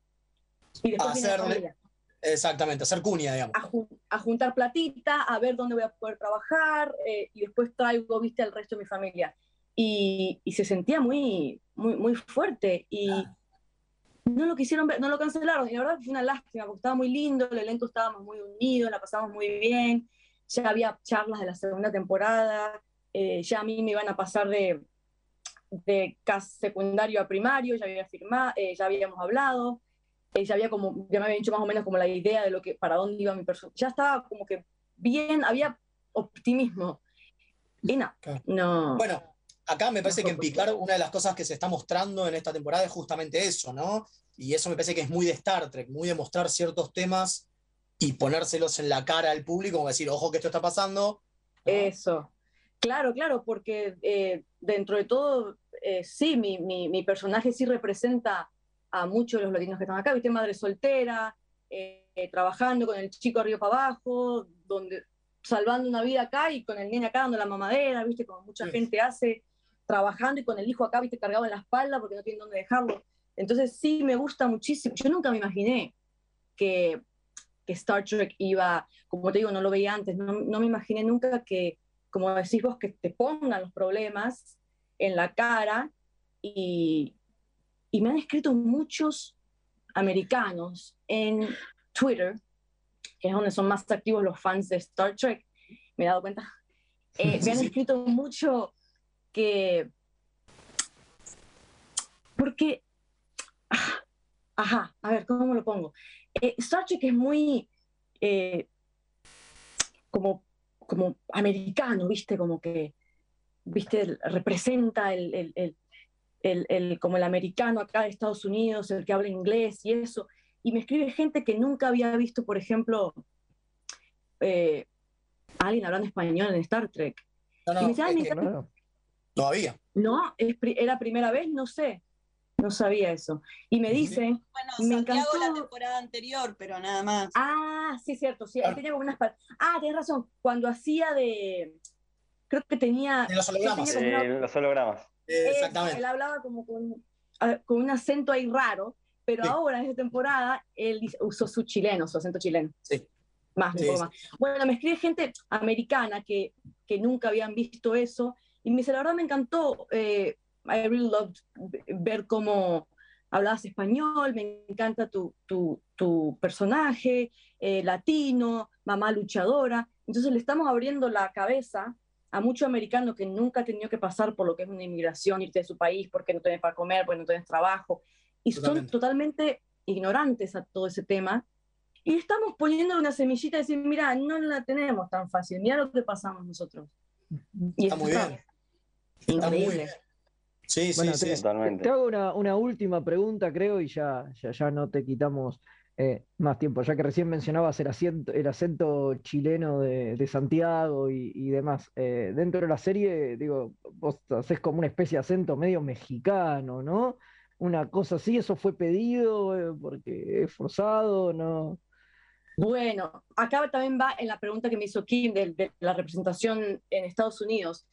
y después viene la Hacerle-. Exactamente, hacer cuña, digamos. A, a juntar platita, a ver dónde voy a poder trabajar eh, y después traigo, viste, al resto de mi familia. Y, se sentía muy, muy, muy fuerte y no lo quisieron ver, no lo cancelaron. Y la verdad fue una lástima porque estaba muy lindo, el elenco estábamos muy unidos, la pasamos muy bien, ya había charlas de la segunda temporada, eh, ya a mí me iban a pasar de, de secundario a primario, ya había firmado, ya habíamos hablado, eh, ya había como, ya me habían dicho más o menos como la idea de lo que, para dónde iba mi persona. Ya estaba como que bien, había optimismo. Y no, no. Bueno, acá me parece que en Picard una de las cosas que se está mostrando en esta temporada es justamente eso, ¿no? Y eso me parece que es muy de Star Trek, muy de mostrar ciertos temas y ponérselos en la cara al público, como decir, ojo que esto está pasando. Eso. Claro, claro, porque eh, dentro de todo, eh, sí, mi, mi- mi personaje sí representa a muchos de los latinos que están acá, viste, madre soltera, eh, trabajando con el chico arriba para abajo, donde, salvando una vida acá y con el nene acá dando la mamadera, viste, como mucha gente hace, trabajando y con el hijo acá, viste, cargado en la espalda porque no tienen dónde dejarlo. Entonces sí, me gusta muchísimo. Yo nunca me imaginé que, que Star Trek iba, como te digo, no lo veía antes, no, no me imaginé nunca que, como decís vos, que te pongan los problemas en la cara y, y me han escrito muchos americanos en Twitter, que es donde son más activos los fans de Star Trek, me he dado cuenta, eh, me han escrito mucho que... Porque... Ajá, a ver, ¿cómo lo pongo? Eh, Star Trek es muy... eh, como, como americano, ¿viste? Como que, ¿viste? Representa el, el- el- el- el- como el americano acá de Estados Unidos, el que habla inglés y eso. Y me escribe gente que nunca había visto, por ejemplo, eh, alguien hablando español en Star Trek. No, no, y me dice, "Ay, es me que encanta". Todavía. No, es pri- era primera vez, no sé. No sabía eso. Y me dice, Bueno, me Santiago la encantó. temporada anterior, pero nada más. Ah, sí, cierto, sí, él tenía como unas Ah, tienes razón, cuando hacía de creo que tenía los tenía hologramas. como una- Eh, los hologramas. Eso, él hablaba como con, a- con un acento ahí raro, pero ahora en esta temporada él usó su chileno, su acento chileno. Sí. Más, un Sí, poco sí. más. Bueno, me escribe gente americana que, que nunca habían visto eso y me dice, la verdad me encantó, eh, I really loved ver cómo hablabas español, me encanta tu, tu, tu personaje, eh, latino, mamá luchadora. Entonces le estamos abriendo la cabeza a mucho americano que nunca ha tenido que pasar por lo que es una inmigración, irte de su país porque no tienes para comer, porque no tienes trabajo. Y son Totalmente. totalmente ignorantes a todo ese tema. Y estamos poniéndole una semillita y decir, mira, no la tenemos tan fácil, mira lo que pasamos nosotros. Y Está muy está bien. Está muy increíble. bien. Sí, Bueno, sí, te, sí. te- te hago una, una última pregunta, creo, y ya, ya, ya no te quitamos eh, más tiempo, ya que recién mencionabas el acento, el acento chileno de, de Santiago y, y demás. Eh, dentro de la serie, digo, vos haces como una especie de acento medio mexicano, ¿no? Una cosa así, ¿eso fue pedido eh, porque es forzado, no? Bueno, acá también va en la pregunta que me hizo Kim de, de la representación en Estados Unidos.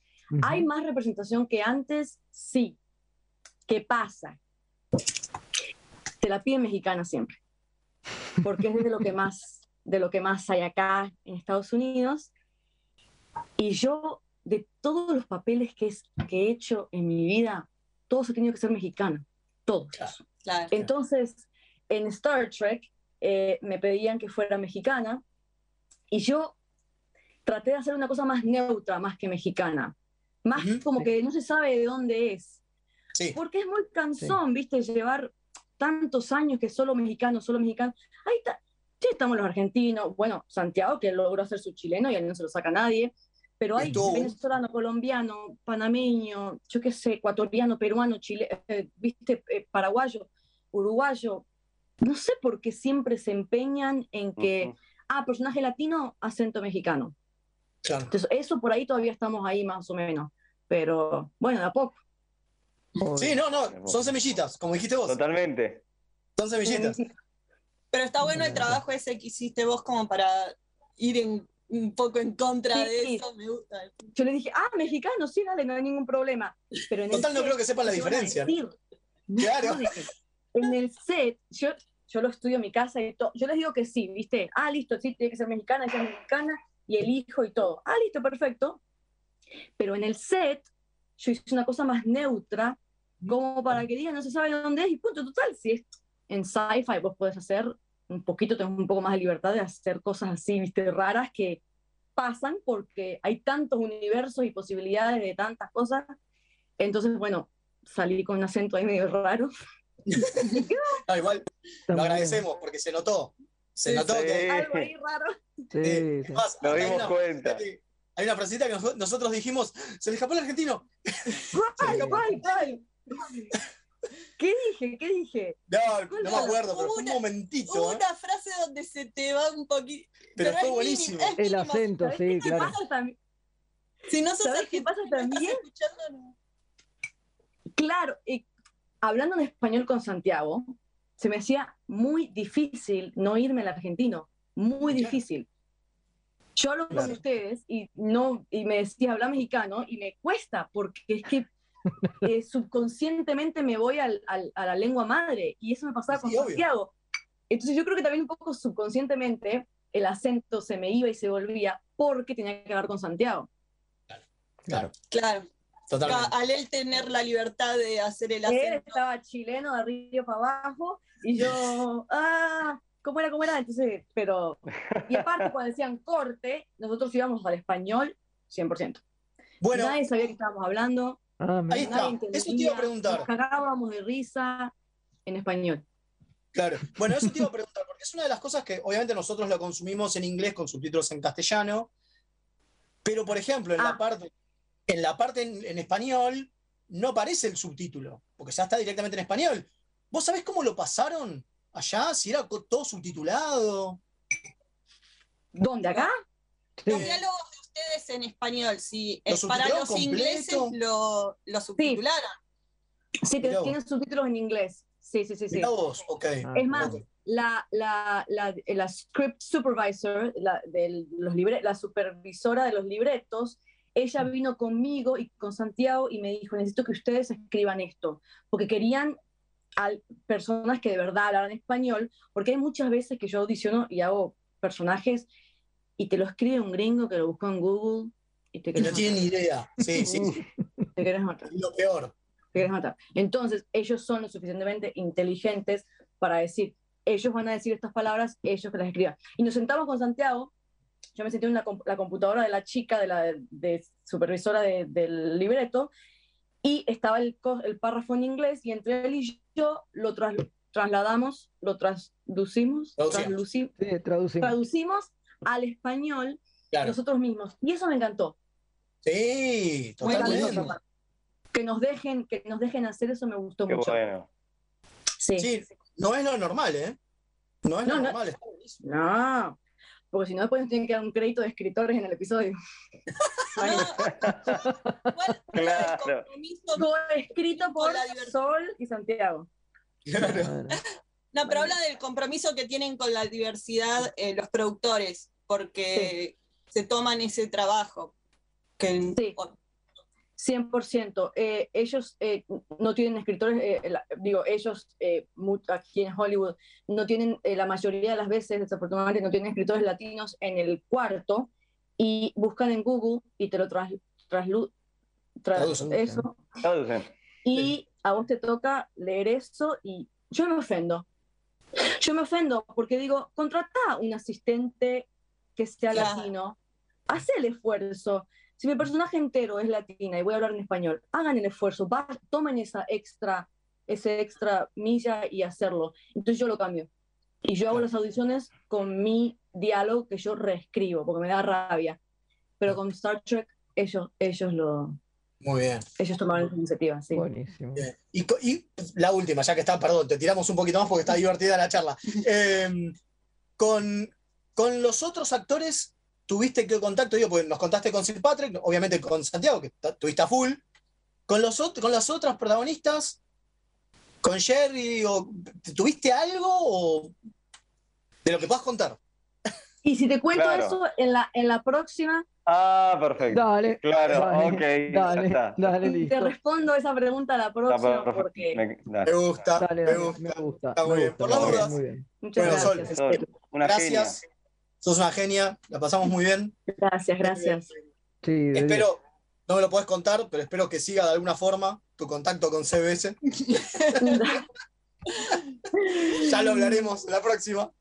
¿Hay más representación que antes? Sí. ¿Qué pasa? Te la piden mexicana siempre, porque es de lo que más, de lo que más hay acá en Estados Unidos. Y yo, de todos los papeles que, es, que he hecho en mi vida, todos he tenido que ser mexicano, todos. Entonces, en Star Trek eh, me pedían que fuera mexicana y yo traté de hacer una cosa más neutra, más que mexicana. Más como sí. que no se sabe de dónde es. Sí. Porque es muy cansón, ¿viste? Llevar tantos años que solo mexicano, solo mexicano. Ahí está. Sí, estamos los argentinos. Bueno, Santiago, que logró hacer su chileno y él no se lo saca a nadie. Pero hay venezolano, colombiano, panameño, yo qué sé, ecuatoriano, peruano, chile, eh, viste, eh, paraguayo, uruguayo. No sé por qué siempre se empeñan en que, Ujú. ah, personaje latino, acento mexicano. Claro. Entonces, eso por ahí todavía estamos ahí más o menos. Pero bueno, de a poco. Sí, no, no, son semillitas, como dijiste vos. Totalmente. Son semillitas. Pero está bueno el trabajo ese que hiciste vos como para ir en- un poco en contra Sí. de eso, me gusta. Yo le dije, ah, mexicano, sí, dale, no hay ningún problema. Pero en el Total, no set, creo que sepan la ¿qué van a diferencia. Claro. En el set, yo, yo lo estudio en mi casa y todo. Yo les digo que sí, ¿viste? Ah, listo, sí, tiene que ser mexicana, ella es mexicana, y el hijo y todo. Ah, listo, perfecto. Pero en el set, yo hice una cosa más neutra, como para que digan, no se sabe dónde es, y punto, total. Si es en sci-fi, vos podés hacer un poquito, tenés un poco más de libertad de hacer cosas así, ¿viste? Raras que pasan porque hay tantos universos y posibilidades de tantas cosas. Entonces, bueno, salí con un acento ahí medio raro. No, igual lo agradecemos porque se notó. Se notó sí. que. Algo ahí raro. eh, Sí, sí. más, Nos dimos una cuenta. que- Hay una frasecita que nos- nosotros dijimos, se le escapó el argentino. ¿Cuál, cuál, cuál? ¿Qué dije? ¿Qué dije? No, no me acuerdo, pero fue un momentito. Hubo ¿eh? una frase donde se te va un poquito. Pero fue buenísimo. El acento, ¿Sabés sí, qué claro. pasa también? Si no sos ¿Sabés qué argentino, pasa también? escuchando. Claro, y hablando en español con Santiago, se me hacía muy difícil no irme al argentino, muy Claro. difícil. Yo hablo con Claro. ustedes y no y me decía habla mexicano y me cuesta porque es que eh, subconscientemente me voy al- al- a la lengua madre y eso me pasaba con Sí, obvio. Santiago. Entonces yo creo que también un poco subconscientemente el acento se me iba y se volvía porque tenía que hablar con Santiago. Claro, Claro. totalmente. Al él tener la libertad de hacer el Él acento. estaba chileno de arriba para abajo y yo, ah, ¿cómo era? ¿Cómo era? Entonces, pero, y aparte cuando decían corte, nosotros íbamos al español 100%. Bueno, Nadie sabía que estábamos hablando, Ah, ahí está. Eso te iba a preguntar. nos cagábamos de risa en español. Claro. Bueno, eso te iba a preguntar, porque es una de las cosas que obviamente nosotros lo consumimos en inglés con subtítulos en castellano, pero por ejemplo, en la Ah. parte, en la parte en, en español no aparece el subtítulo, porque ya está directamente en español. ¿Vos sabés cómo lo pasaron allá? Si era todo subtitulado. ¿Dónde? ¿Acá? Sí. Los diálogos de ustedes en español, si ¿Lo es para los completo? ingleses lo, lo subtitularon. Sí, Mirá vos. tienen subtítulos en inglés. Sí, sí, sí, sí. Vos. Ah, Es más, la, la, la, la script supervisor, la, del- los libre- la supervisora de los libretos, ella vino conmigo y con Santiago y me dijo, necesito que ustedes escriban esto, porque querían a personas que de verdad hablaran español, porque hay muchas veces que yo audiciono y hago personajes y te lo escribe un gringo que lo buscó en Google y te no ni matar, idea. Sí, sí, sí. te querés matar Lo peor. te querés matar. Entonces, ellos son lo suficientemente inteligentes para decir, ellos van a decir estas palabras, ellos que las escriban. Y nos sentamos con Santiago, yo me senté en la, comp- la computadora de la chica, de la de supervisora de- del libreto, y estaba el, párrafo en inglés, y entre él y yo lo tras- trasladamos, lo traducimos, Sí, traducimos. traducimos al español Claro. nosotros mismos. Y eso me encantó. Sí, totalmente. Que nos dejen, que nos dejen hacer eso me gustó Qué mucho. bueno. Sí. Sí, no es lo normal, ¿eh? No es No, lo no. normal. está buenísimo. No, porque si no después nos tienen que dar un crédito de escritores en el episodio. Del Claro. compromiso- Todo escrito por la. Sol y Santiago. Claro. No, pero habla del compromiso que tienen con la diversidad eh, los productores, porque se toman ese trabajo. Que, Sí. 100%. Eh, ellos eh, no tienen escritores, eh, la- digo, ellos eh, aquí en Hollywood no tienen, eh, la mayoría de las veces, desafortunadamente, no tienen escritores latinos en el cuarto y buscan en Google y te lo tras, traslu- tra- Traducen. eso, Traducen. y a vos te toca leer eso y yo me ofendo. Yo me ofendo porque digo, contrata un asistente que sea Claro. latino, haz el esfuerzo. Si mi personaje entero es latina y voy a hablar en español, hagan el esfuerzo, va- tomen esa extra, ese extra milla y hacerlo. Entonces yo lo cambio. Y yo hago las audiciones con mi diálogo que yo reescribo, porque me da rabia. Pero con Star Trek, ellos, ellos lo, Muy bien. ellos tomaron esa iniciativa, sí. Buenísimo. Y, y la última, ya que está, perdón, te tiramos un poquito más porque está divertida la charla. Eh, con, con los otros actores, ¿tuviste qué contacto? Digo, porque nos contaste con Sir Patrick, obviamente con Santiago, que tuviste a full. Con, los, con las otras protagonistas, con Jerry, o, ¿tuviste algo o de lo que puedas contar? Y si te cuento Claro. eso, en la, en la próxima Ah, perfecto. Dale. Claro, dale, ok, Dale, está. dale, te listo. respondo esa pregunta a la próxima, porque Me- dale. Me gusta, Dale, me gusta. me gusta. Está muy me bien. gusta, Por las dudas. muchas Bueno, gracias. Sol, una gracias. Sos una genia, la pasamos muy bien. Gracias, gracias. Sí. Espero, no me lo podés contar, pero espero que siga de alguna forma tu contacto con CBS. ya lo hablaremos la próxima.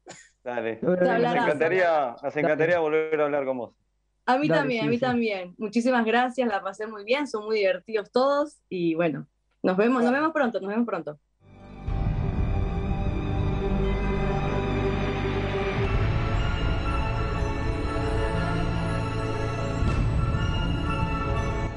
Dale. Nos encantaría, nos encantaría volver a hablar con vos. A mí Dale, también, sí, a mí sí. también. Muchísimas gracias, la pasé muy bien, son muy divertidos todos y bueno, nos vemos, nos vemos pronto, nos vemos pronto.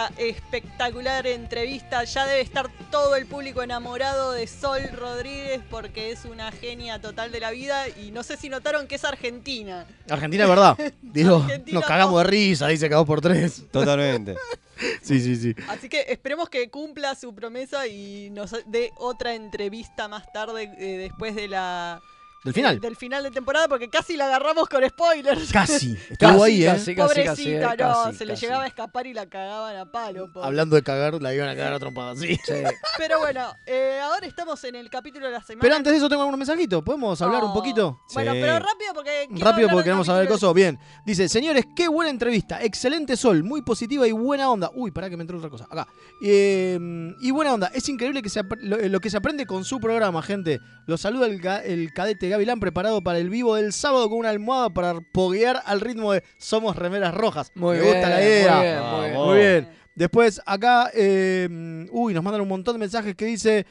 Esta espectacular entrevista. Ya debe estar todo el público enamorado de Sol Rodríguez porque es una genia total de la vida y no sé si notaron que es argentina. Argentina es verdad. Digo, Argentina nos cagamos de risa, dice que dos por tres. Totalmente. Sí, sí, sí. Así que esperemos que cumpla su promesa y nos dé otra entrevista más tarde eh, después de la Del final. del final de temporada porque casi la agarramos con spoilers. Casi. Estuvo ahí, ¿eh? casi, casi, Pobrecita, casi, eh, no, casi, se le llegaba a escapar y la cagaban a palo. pobre. Hablando de cagar, la iban a cagar a trompadas, sí. Sí. Pero bueno, eh, ahora estamos en el capítulo de la semana. Pero antes de eso tengo algunos mensajitos. ¿Podemos hablar un Oh. poquito? Bueno, Sí. pero rápido porque quiero Rápido hablar porque queremos saber el capítulo coso. Bien. Dice, señores, qué buena entrevista. Excelente sol, muy positiva y buena onda. Uy, pará que me entró otra cosa. Acá. Eh, y buena onda. Es increíble que se ap- lo, lo que se aprende con su programa, gente. Los saluda el, ga- el cadete Gavilán preparado para el vivo del sábado con una almohada para poguear al ritmo de Somos Remeras Rojas. Muy me bien, gusta la muy idea. bien, muy bien. Muy bien. Después, acá, eh, uy, nos mandan un montón de mensajes que dice.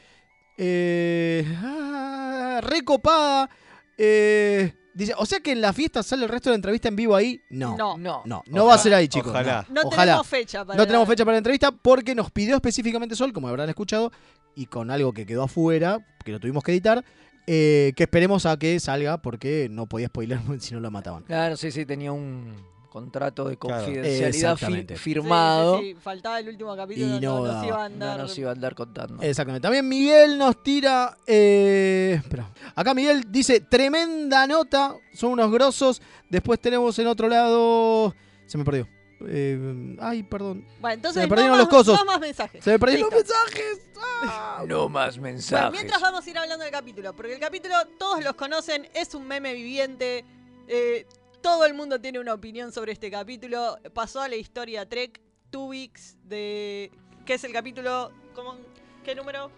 Eh, ah, recopada. Eh, dice, o sea que en la fiesta sale el resto de la entrevista en vivo ahí. No. No. No, No. no, va a ser ahí, chicos. Ojalá. No Ojalá. tenemos fecha para No tenemos fecha para la entrevista porque nos pidió específicamente Sol, como habrán escuchado, y con algo que quedó afuera, que lo tuvimos que editar, eh, que esperemos a que salga porque no podía spoiler si no lo mataban. Claro, sí, sí, tenía un contrato de Claro. confidencialidad fi- Exactamente. Sí, firmado. sí, sí, faltaba el último capítulo, Y no no, nos daba. iba a No andar. nos iba a andar contando. Exactamente. También Miguel nos tira. eh, espera. Acá Miguel dice: tremenda nota. Son unos grosos. Después tenemos en otro lado. Se me perdió. Eh, ay, perdón. Bueno, entonces Se me no perdieron más, los cosos. no más mensajes. Se me perdieron los mensajes. Ah. No más Bueno, mensajes. mientras vamos a ir hablando del capítulo, porque el capítulo todos los conocen, es un meme viviente. eh, todo el mundo tiene una opinión sobre este capítulo. Pasó a la historia Trek, Two Weeks, de. ¿Qué es el capítulo? ¿Cómo- ¿Qué número?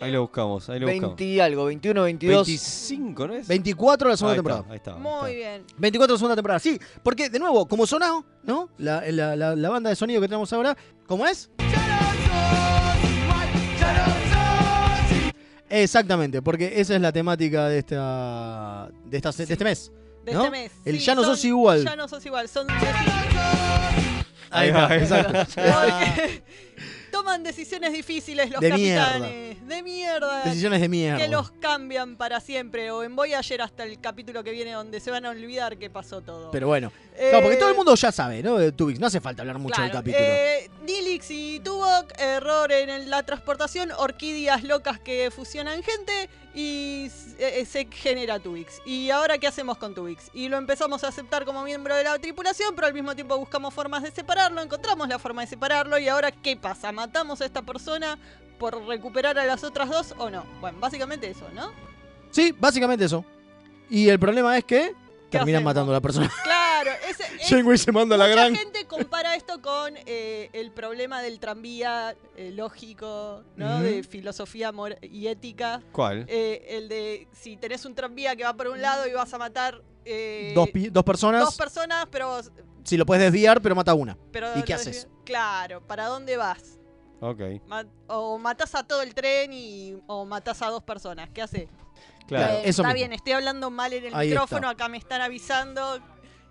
Ahí lo buscamos, ahí lo buscamos. 20 y algo, 21, 22. 25, ¿no es? 24 de la segunda Ahí está, temporada. ahí está, ahí Muy está. bien. 24 de la segunda temporada. Sí, porque de nuevo, como sonado, ¿no? La, la- la- la banda de sonido que tenemos ahora, ¿cómo es? Exactamente, porque esa es la temática de esta, de esta de este mes. De ¿no? este mes. El Sí, ya no son- sos igual. Ya no sos igual. Son Ahí está, exacto. Toman decisiones difíciles los De mierda. capitanes. De mierda. Decisiones de mierda. Que los cambian para siempre. O en Voyager hasta el capítulo que viene donde se van a olvidar que pasó todo. Pero bueno. Eh, Claro, porque todo el mundo ya sabe, ¿no? De Tubix. No hace falta hablar mucho del capítulo. eh, Nilix y Tuvok, error en la transportación, orquídeas locas que fusionan gente y s- eh, se genera Tuvix. ¿Y ahora qué hacemos con Tuvix? Y lo empezamos a aceptar como miembro de la tripulación, pero al mismo tiempo buscamos formas de separarlo, encontramos la forma de separarlo y ahora ¿qué pasa? ¿Matamos a esta persona por recuperar a las otras dos o no? Bueno, básicamente eso, ¿no? Sí, básicamente eso. Y el problema es que terminan hacemos? matando a la persona. Claro, ese, es- se manda la mucha gran. gente compara esto con eh, el problema del tranvía eh, lógico, ¿no? De filosofía y ética. ¿Cuál? Eh, el de si tenés un tranvía que va por un lado y vas a matar Dos, personas. dos personas, pero, Si lo puedes desviar, pero mata a una. pero ¿Y qué haces? Claro, ¿para dónde vas? Ok. O matás a todo el tren y o matás a dos personas. ¿Qué haces? Claro. Eh, Eso está mismo. bien, estoy hablando mal en el Ahí micrófono, está. acá me están avisando.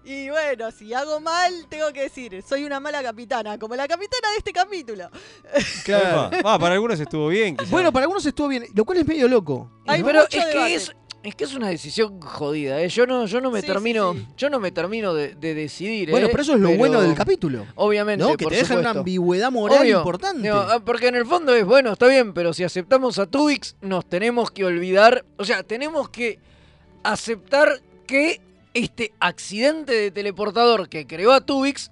Y bueno, si hago mal, tengo que decir, soy una mala capitana, como la capitana de este capítulo. Claro. Ah, para algunos estuvo bien. Bueno, para algunos estuvo bien, lo cual es medio loco. Hay ¿no? pero mucho es debate. que es, es que es una decisión jodida, ¿eh? Yo no, yo no me Sí, termino, sí, sí. yo no me termino de, de decidir, Bueno, ¿eh? pero eso es lo bueno del capítulo. Obviamente, ¿no? Que por te deja una ambigüedad moral Obvio. importante. Ah, porque en el fondo es, bueno, está bien, pero si aceptamos a Tubix, nos tenemos que olvidar, o sea, tenemos que aceptar que este accidente de teleportador que creó a Tubix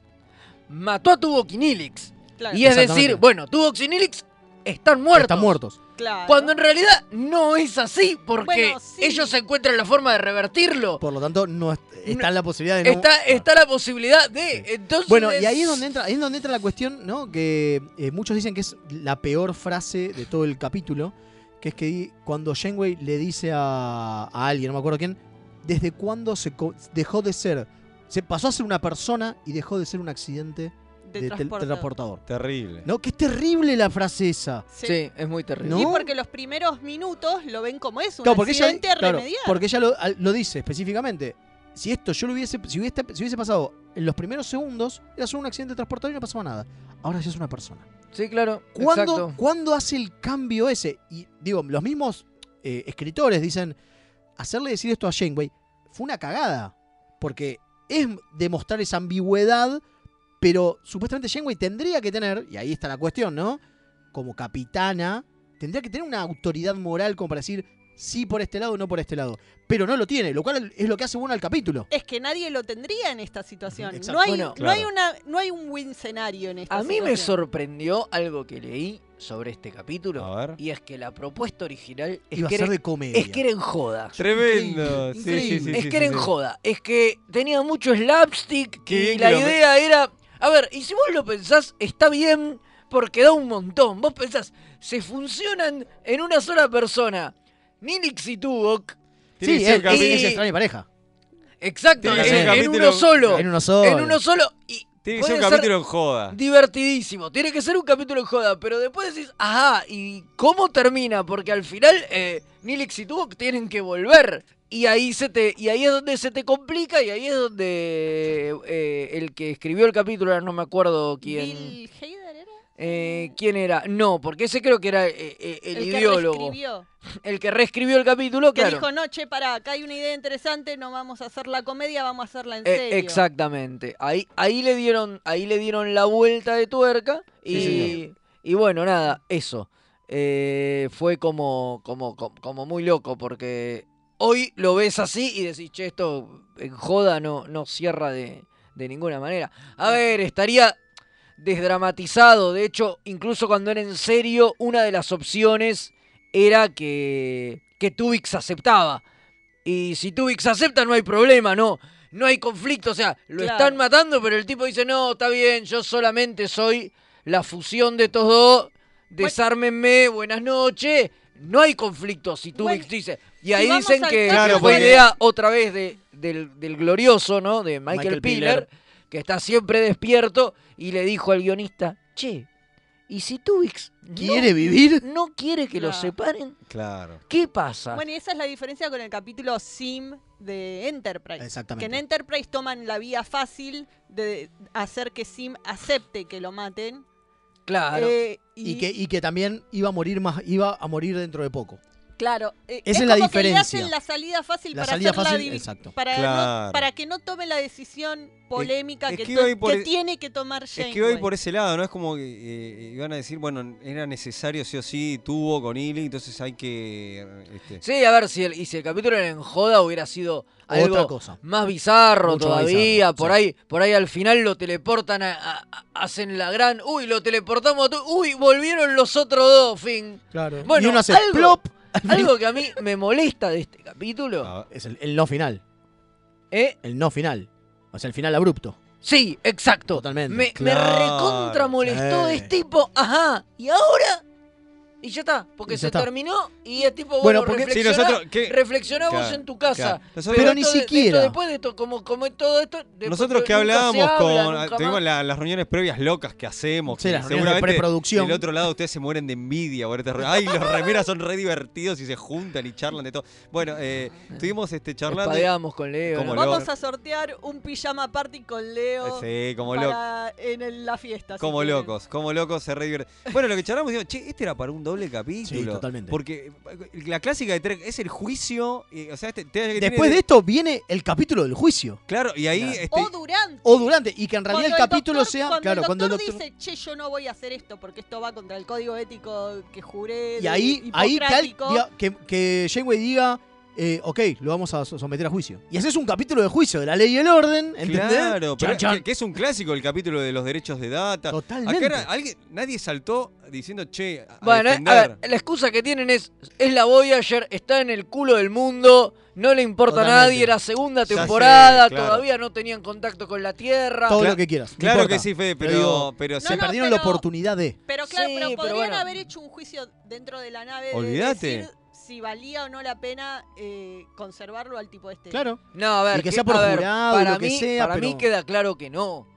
mató a Tuvok y Nilix. Claro. Y es decir, bueno, Tuvok y Nilix están muertos. Están muertos. Claro. Cuando en realidad no es así, porque Bueno, sí. ellos encuentran la forma de revertirlo. Por lo tanto, no es- está la posibilidad de no. Está, está la posibilidad de. Entonces, Bueno, y ahí es donde entra, ahí es donde entra la cuestión, ¿no? Que eh, muchos dicen que es la peor frase de todo el capítulo, que es que cuando Janeway le dice a, a alguien, no me acuerdo quién, desde cuándo se dejó de ser, se pasó a ser una persona y dejó de ser un accidente De transportador. transportador. Terrible. ¿No? Que es terrible la frase esa. Sí. Sí, es muy terrible. ¿No? Y porque los primeros minutos lo ven como es, un Claro, porque ella, accidente a claro, remediar. porque ella lo, dice específicamente. Si esto yo lo hubiese, si hubiese, si hubiese pasado en los primeros segundos, era solo un accidente transportador y no pasaba nada. Ahora ya es una persona. Sí, claro. ¿Cuándo. ¿Cuándo hace el cambio ese? Y digo, los mismos eh, escritores dicen, hacerle decir esto a Janeway fue una cagada. Porque es demostrar esa ambigüedad, pero supuestamente Janeway tendría que tener, y ahí está la cuestión, ¿no? Como capitana, tendría que tener una autoridad moral como para decir sí por este lado o no por este lado. Pero no lo tiene, lo cual es lo que hace bueno al capítulo. Es que nadie lo tendría en esta situación. Exacto. No hay, Bueno, no, hay claro. una, no hay un win escenario en esta A mí me sorprendió algo que leí sobre este capítulo. A ver. Y es que la propuesta original es Iba a que, ser era, de comedia. es que era en joda. Tremendo. Sí, sí, Increíble. sí, es sí, que era sí, en joda. Es que tenía mucho slapstick Qué y bien la idea era... A ver, y si vos lo pensás, está bien porque da un montón. Vos pensás, se funcionan en una sola persona. Nilix y Tuvok. Sí, ser es, capítulo- es extraña pareja. Exacto, en, ser en uno solo. En uno solo. En uno solo. Y Tiene que ser un capítulo en joda. divertidísimo. Tiene que ser un capítulo en joda, pero después decís, ajá, ¿y cómo termina? Porque al final eh, Nilix y Tuvok tienen que volver. Y ahí se te, y ahí es donde se te complica, y ahí es donde eh, el que escribió el capítulo, ahora no me acuerdo quién. Bill Hader eh, ¿Quién era? No, porque ese creo que era eh, eh, el, el, que ideólogo. reescribió. El que reescribió el capítulo, Que claro. dijo, no, che, pará, acá hay una idea interesante, no vamos a hacer la comedia, vamos a hacerla en Eh, serio. exactamente. Ahí, ahí le dieron, ahí le dieron la vuelta de tuerca y, Sí, y bueno, nada, eso. Eh, fue como, como, como, como muy loco porque hoy lo ves así y decís, che, esto en joda no, no cierra de, de ninguna manera. A ver, estaría desdramatizado. De hecho, incluso cuando era en serio, una de las opciones era que, que Tubix aceptaba. Y si Tubix acepta, no hay problema, no. No hay conflicto, o sea, lo Claro. están matando, pero el tipo dice, no, está bien, yo solamente soy la fusión de estos dos, desármenme, buenas noches. No hay conflicto si Tubix Bueno, dice. Y ahí dicen que Claro, fue porque- idea otra vez de, del, del glorioso, ¿no? De Michael, Michael Piller, Piller. Que está siempre despierto y le dijo al guionista, che, ¿Y si Tubix no- ¿Quiere vivir? no quiere que los No. separen? Claro. ¿Qué pasa? Bueno, y esa es la diferencia con el capítulo Sim de Enterprise. Exactamente. Que en Enterprise toman la vía fácil de hacer que Sim acepte que lo maten. claro. Eh, Y que, y que también iba a morir más, iba a morir dentro de poco. Claro, eh, Esa es, es la como que le diferencia. hacen la salida fácil La para salida fácil, exacto. Para, no- Claro. para que no tome la decisión polémica es que, por e- tiene que tomar Es Janeway. que hoy por ese lado, ¿no? Es como que eh, iban a decir, bueno, era necesario sí o sí, tuvo con Illy, entonces hay que... este, Sí, a ver, si el, y si el capítulo era en joda hubiera sido Otra algo cosa. más bizarro Mucho todavía. bizarro, por sí. ahí, por ahí al final lo teleportan a, a- a- hacen la gran. Uy, lo teleportamos a tu- Uy, volvieron los otros dos, fin. Claro. Bueno, y uno hace algo, plop. algo que a mí me molesta de este capítulo. Es el, el no final. ¿Eh? El no final. O sea, el final abrupto. Sí, exacto. Totalmente. Me, me Claro, recontra molestó. sí. Es tipo, ajá, ¿y ahora? Y ya está, porque ya se está. terminó y es tipo, Bueno, bueno, porque- nosotros, ¿qué? reflexioná vos Claro, en tu casa. claro. Nosotros- Pero ni de- siquiera. esto después de esto, como, como todo esto. Nosotros que hablábamos habla, con. nunca Tuvimos la- las reuniones previas locas que hacemos. Sí, que las reuniones de seguramente preproducción. Del otro lado ustedes se mueren de envidia por este. Ay, los remeras son re divertidos y se juntan y charlan de todo. Bueno, eh, estuvimos este, charlando. Espadeamos con Leo. Como ¿no? loco. Vamos a sortear un pijama party con Leo Sí, como loco. para en el- la fiesta. Como locos, como locos se re. Bueno, lo que charlamos, digo, che, este era para un doble capítulo. Sí, totalmente. Porque eh, la clásica de Trek es el juicio. y, o sea, este, te- que Después tiene- de esto viene el capítulo del juicio. Claro, y ahí. este, O durante. O durante. Y que en realidad Cuando el capítulo doctor- sea. Cuando claro, el cuando el doctor dice, che, yo no voy a hacer esto porque esto va contra el código ético que juré. Y de ahí, ahí que, al- hipocrático". diga- que, que Janeway diga. Eh, ok, lo vamos a so- someter a juicio. Y ese es un capítulo de juicio de la ley y el orden, ¿entendés? Claro, pero. Que, que es un clásico el capítulo de los derechos de data. Totalmente. Acá era alguien, nadie saltó diciendo, che, a Bueno, a ver, la excusa que tienen es, es la Voyager, está en el culo del mundo, no le importa a nadie, era segunda sé, temporada, claro. todavía no tenían contacto con la Tierra. Todo lo que quieras. no Claro importa. que sí, Fede, pero, digo, pero se no, perdieron la oportunidad de. Pero claro, Sí, pero pero podrían bueno. haber hecho un juicio dentro de la nave. de Olvídate. decir si valía o no la pena eh, conservarlo al tipo este. Claro. No, a ver, Y que sea por a ver, jurado para lo que mí, sea, para mí pero- queda claro que no.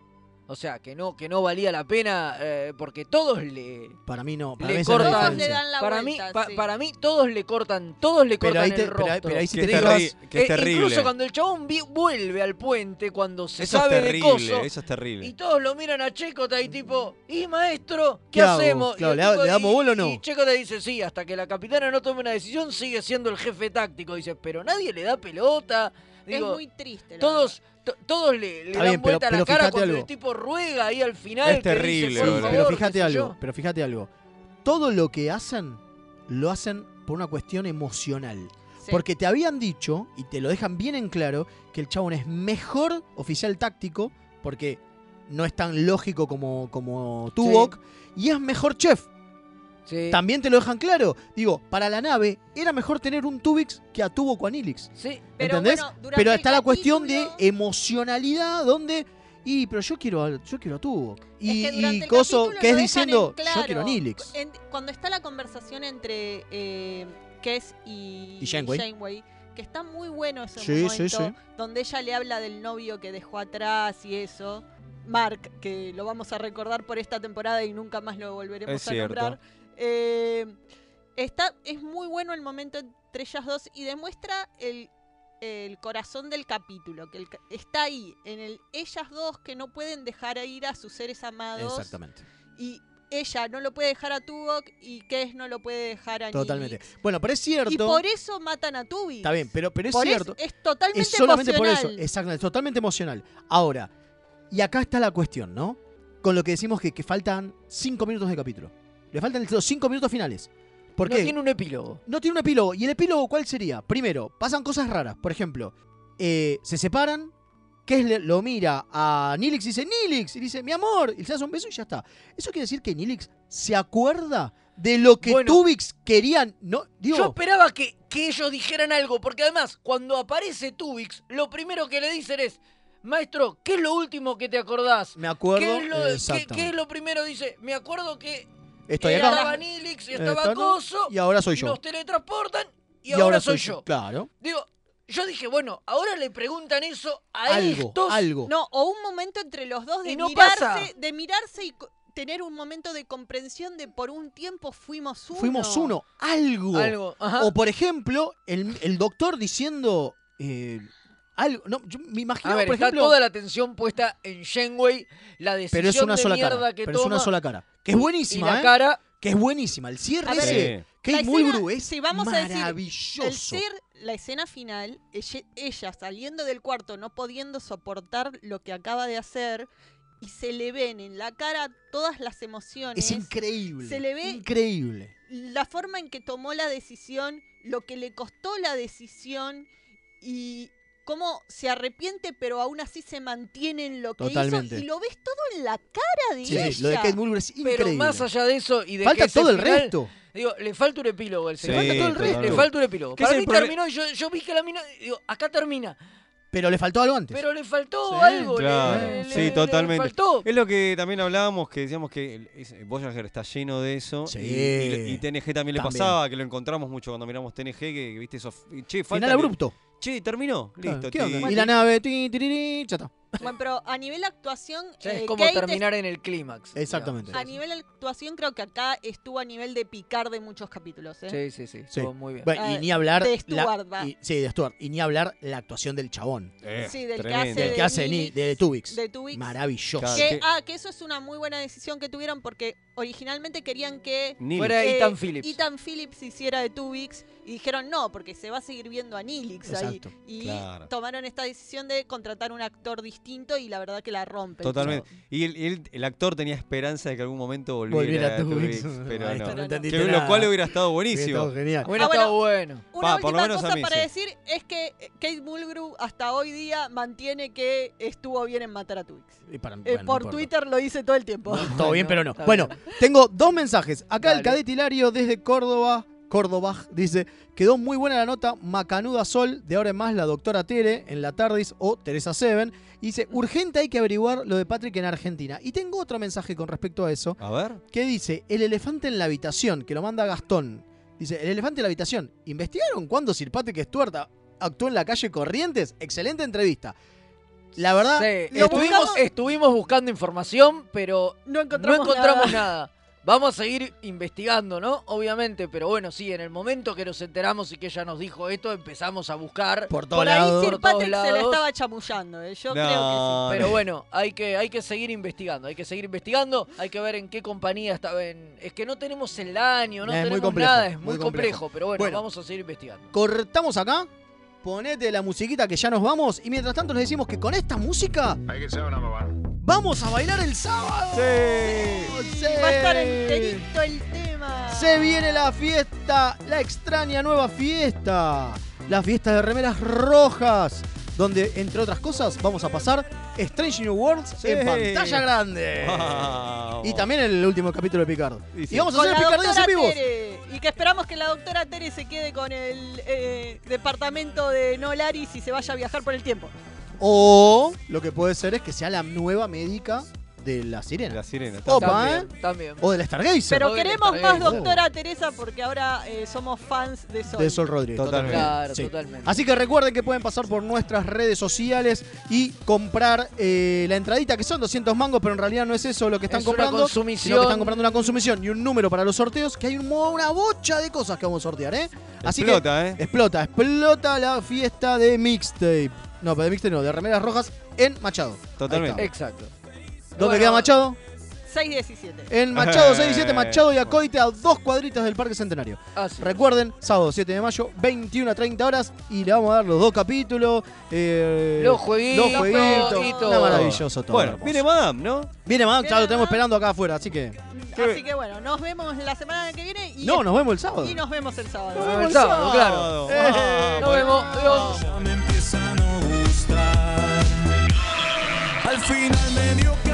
O sea, que no, que no valía la pena eh, porque todos le, Para mí no. Para le mí cortan. Todos le dan la para vuelta, mí, pa- sí. para mí todos le cortan, todos le Pero cortan ahí te- el pero rostro. pero ahí sí Que te es, terri- que es Eh, terrible. Incluso cuando el chabón vi- vuelve al puente, cuando se eso es sabe de terrible, coso, eso es terrible. y todos lo miran a Checota y tipo, ¿y maestro? ¿Qué, hacemos? Claro, ¿le da- tipo- le damos bola o no? Y Checota dice, sí, hasta que la capitana no tome una decisión, sigue siendo el jefe táctico. Dice, pero nadie le da pelota. Digo, es muy triste. la todos, to- todos le, dan bien, pero- vuelta a la pero cara cuando algo. el tipo ruega ahí al final. Es terrible, dice, favor, pero fíjate algo, yo. pero fíjate algo. Todo lo que hacen, lo hacen por una cuestión emocional. Sí. Porque te habían dicho, y te lo dejan bien en claro, que el chabón es mejor oficial táctico, porque no es tan lógico como, como Tuvok, y es mejor chef. Sí. También te lo dejan claro. Digo, para la nave era mejor tener un Tuvix que a Tuvok o a Nilix. Sí, Pero ¿Entendés? bueno, Pero está la cuestión de emocionalidad donde. Y, pero yo quiero a, yo quiero a Tuvok. Y, Es que y Coso, que es diciendo, en yo quiero a Nilix. En- cuando está la conversación entre eh, Kess y, Y Janeway. que está muy bueno ese Sí, momento, sí, sí. donde ella le habla del novio que dejó atrás y eso. Mark, que lo vamos a recordar por esta temporada y nunca más lo volveremos Es a cierto. nombrar. Eh, está, es muy bueno el momento entre ellas dos y demuestra el, el corazón del capítulo, que el está ahí, en el ellas dos que no pueden dejar ir a sus seres amados Exactamente. y ella no lo puede dejar a Tuvok y Kes no lo puede dejar a Totalmente. Bueno, pero es cierto. Y por eso matan a Tubi. Está bien, pero, pero es Por cierto. eso es totalmente es solamente por emocional. eso. Exacto, es totalmente emocional. Ahora, y acá está la cuestión, ¿no? Con lo que decimos que, que faltan cinco minutos de capítulo. Le faltan los cinco minutos finales. ¿Por no tiene un epílogo. No tiene un epílogo. ¿Y el epílogo cuál sería? Primero, pasan cosas raras. Por ejemplo, eh, se separan. Kes le- lo mira a Nilix y dice, Nilix, y dice, mi amor, y le hace un beso y ya está. Eso quiere decir que Nilix se acuerda de lo que Bueno. Tubix querían. No, digo, Yo esperaba que, que ellos dijeran algo, porque además, cuando aparece Tubix, lo primero que le dicen es, maestro, ¿qué es lo último que te acordás? me acuerdo. ¿Qué es, lo, qué- exactamente. qué es lo primero? Dice, me acuerdo que Estoy estaba acá. Nilix y Eh, estaba está, ¿no? Coso, Y ahora soy yo. nos teletransportan y, ahora, soy yo. Claro. Digo, yo dije, bueno, ahora le preguntan eso a Algo, estos. algo. No, o un momento entre los dos de Y no mirarse, pasa. de mirarse y co- tener un momento de comprensión de por un tiempo fuimos uno. Fuimos uno, algo. Algo, ajá. O por ejemplo, el, el doctor diciendo eh, algo. No, yo me imagino, A ver, por está ejemplo. toda la atención puesta en Shenwei, la decisión pero es una de sola mierda cara. que Pero es una sola cara. Que es buenísima, y la ¿eh? cara Que es buenísima. El cierre A ver, ese. La Kate escena- Mulgrew es vamos a decir, maravilloso. el ser la escena final, ella, ella saliendo del cuarto, no pudiendo soportar lo que acaba de hacer, y se le ven en la cara todas las emociones. Es increíble. Se le ve Increíble. la forma en que tomó la decisión, lo que le costó la decisión y cómo se arrepiente, pero aún así se mantiene en lo que Totalmente. hizo. Y lo ves todo en la cara de Sí, ella. sí, lo de Kate Mulgrew es increíble. Pero más allá de eso y de Falta que todo el final- resto. Digo, le falta un epílogo al Sí, falta todo el resto. Le falta un epílogo. ¿Qué es Para mí terminó y yo, yo vi que la mina. Digo, acá termina. Pero le faltó algo antes. Pero le faltó Sí, algo. le- Claro, le- sí, le- totalmente. Le faltó. Es lo que también hablábamos, que decíamos que Voyager está lleno de eso. Sí. Y, y- y TNG también le pasaba, que lo encontramos mucho cuando miramos TNG, que, que, viste eso. Che, falta Final que- abrupto. Che, terminó. Listo. ¿qué onda? Y la nave, ti, tiriri, ya está. Bueno, pero a nivel actuación, es eh, como Kate terminar en el clímax. Exactamente. A nivel actuación creo que acá estuvo a nivel de picar de muchos capítulos. ¿eh? Sí, sí, sí. Sí. Estuvo muy bien. Bueno, y Ah, ni hablar. de la- Stewart, va. y- sí, de Stuart. Y ni hablar la actuación del chabón. Eh, Sí, del que hace Del que hace ni- de Tubix. de Tubix. Maravilloso. Claro. Que- que- ah, que eso es una muy buena decisión que tuvieron porque originalmente querían que Nilix. Fuera Ethan Phillips. Ethan Phillips hiciera de Tubix y dijeron no, porque se va a seguir viendo a Nilix ahí. Exacto. Y Claro. tomaron esta decisión de contratar un actor distinto y la verdad que la rompen. Totalmente. Y el, y el- el actor tenía esperanza de que algún momento volviera, Volviera a Tubix. Tubix, pero no. no Que- lo cual hubiera estado Hubiera buenísimo. estado genial. Bueno, Ah, bueno. bueno. Una Pa, por lo última a cosa mí, para sí. decir es que Kate Mulgrew hasta hoy día mantiene que estuvo bien en matar a Twix. Y para- Eh, bueno, por. Twitter lo dice todo el tiempo. Todo bien, pero no. Bueno, tengo dos mensajes. Acá el cadete Hilario desde Córdoba. Córdoba dice, quedó muy buena la nota Macanuda Sol, de ahora en más la doctora Tere en la Tardis o Teresa Seven. Y dice, urgente hay que averiguar lo de Patrick en Argentina. Y tengo otro mensaje con respecto a eso, A ver. que dice, el elefante en la habitación, que lo manda Gastón. Dice, el elefante en la habitación. ¿Investigaron cuándo Sir Patrick Stewart actuó en la calle Corrientes? Excelente entrevista. La verdad, Sí, estuvimos, buscamos- estuvimos buscando información, pero No no encontramos, encontramos nada. nada. Vamos a seguir investigando, ¿no? Obviamente, pero bueno, sí, en el momento que nos enteramos y que ella nos dijo esto, empezamos a buscar. por todos Por ahí lados. Sir Por todos Patrick se la lados. estaba chamullando. eh, Yo No, creo que Pero no. bueno, hay que, hay que seguir investigando, hay que seguir investigando, hay que ver en qué compañía estaba en... Es que no tenemos el año, no Es muy tenemos complejo, nada, es muy muy, complejo. complejo, pero bueno, Bueno. vamos a seguir investigando. cortamos acá, ponete la musiquita que ya nos vamos y mientras tanto les decimos que con esta música vamos a bailar el sábado. Sí. Sí. Va a estar enterito el tema. Se viene la fiesta, la extraña nueva fiesta, la fiesta de remeras rojas, donde entre otras cosas vamos a pasar Strange New Worlds Sí. en pantalla grande. Y también el último capítulo de Picard. Y sí. Y vamos a Con hacer picardías en vivos. Tere. Y que esperamos que la doctora Tere se quede con el eh, departamento de Nolaris y se vaya a viajar por el tiempo. O lo que puede ser es que sea la nueva médica de la sirena. La sirena. Opa, también, ¿eh? también. O del Stargazer. Pero queremos más doctora Teresa porque ahora eh, somos fans de Sol. de Sol Rodríguez. Totalmente. Claro, Sí. totalmente. Así que recuerden que pueden pasar por nuestras redes sociales y comprar eh, la entradita, que son 200 mangos, pero en realidad no es eso lo que están Es una comprando. consumición. Sino que están comprando una consumición y un número para los sorteos, que hay un una bocha de cosas que vamos a sortear, ¿eh? Así Explota, que ¿eh? explota, explota la fiesta de mixtape. No, pero de mixtape no, de remeras rojas en Machado. Totalmente. Exacto. ¿Dónde Bueno. queda Machado? 617. En Machado 67, Machado y Acoite a dos cuadritas del Parque Centenario. Así. Recuerden, sábado 7 de mayo, 21 a 30 horas, y le vamos a dar los dos capítulos. eh, Los jueguitos Los jueguitos. todo. Está maravilloso todo. Bueno, hermoso. viene Madame, ¿no? Viene más, ya Viene lo tenemos Madame. esperando acá afuera, así que. Así que bueno, nos vemos la semana que viene y, No, nos vemos el sábado. y nos vemos el sábado. Nos vemos el sábado, claro. Ah, Nos bueno. vemos. Adiós. ya me empieza a no gustar. Al final me dio pie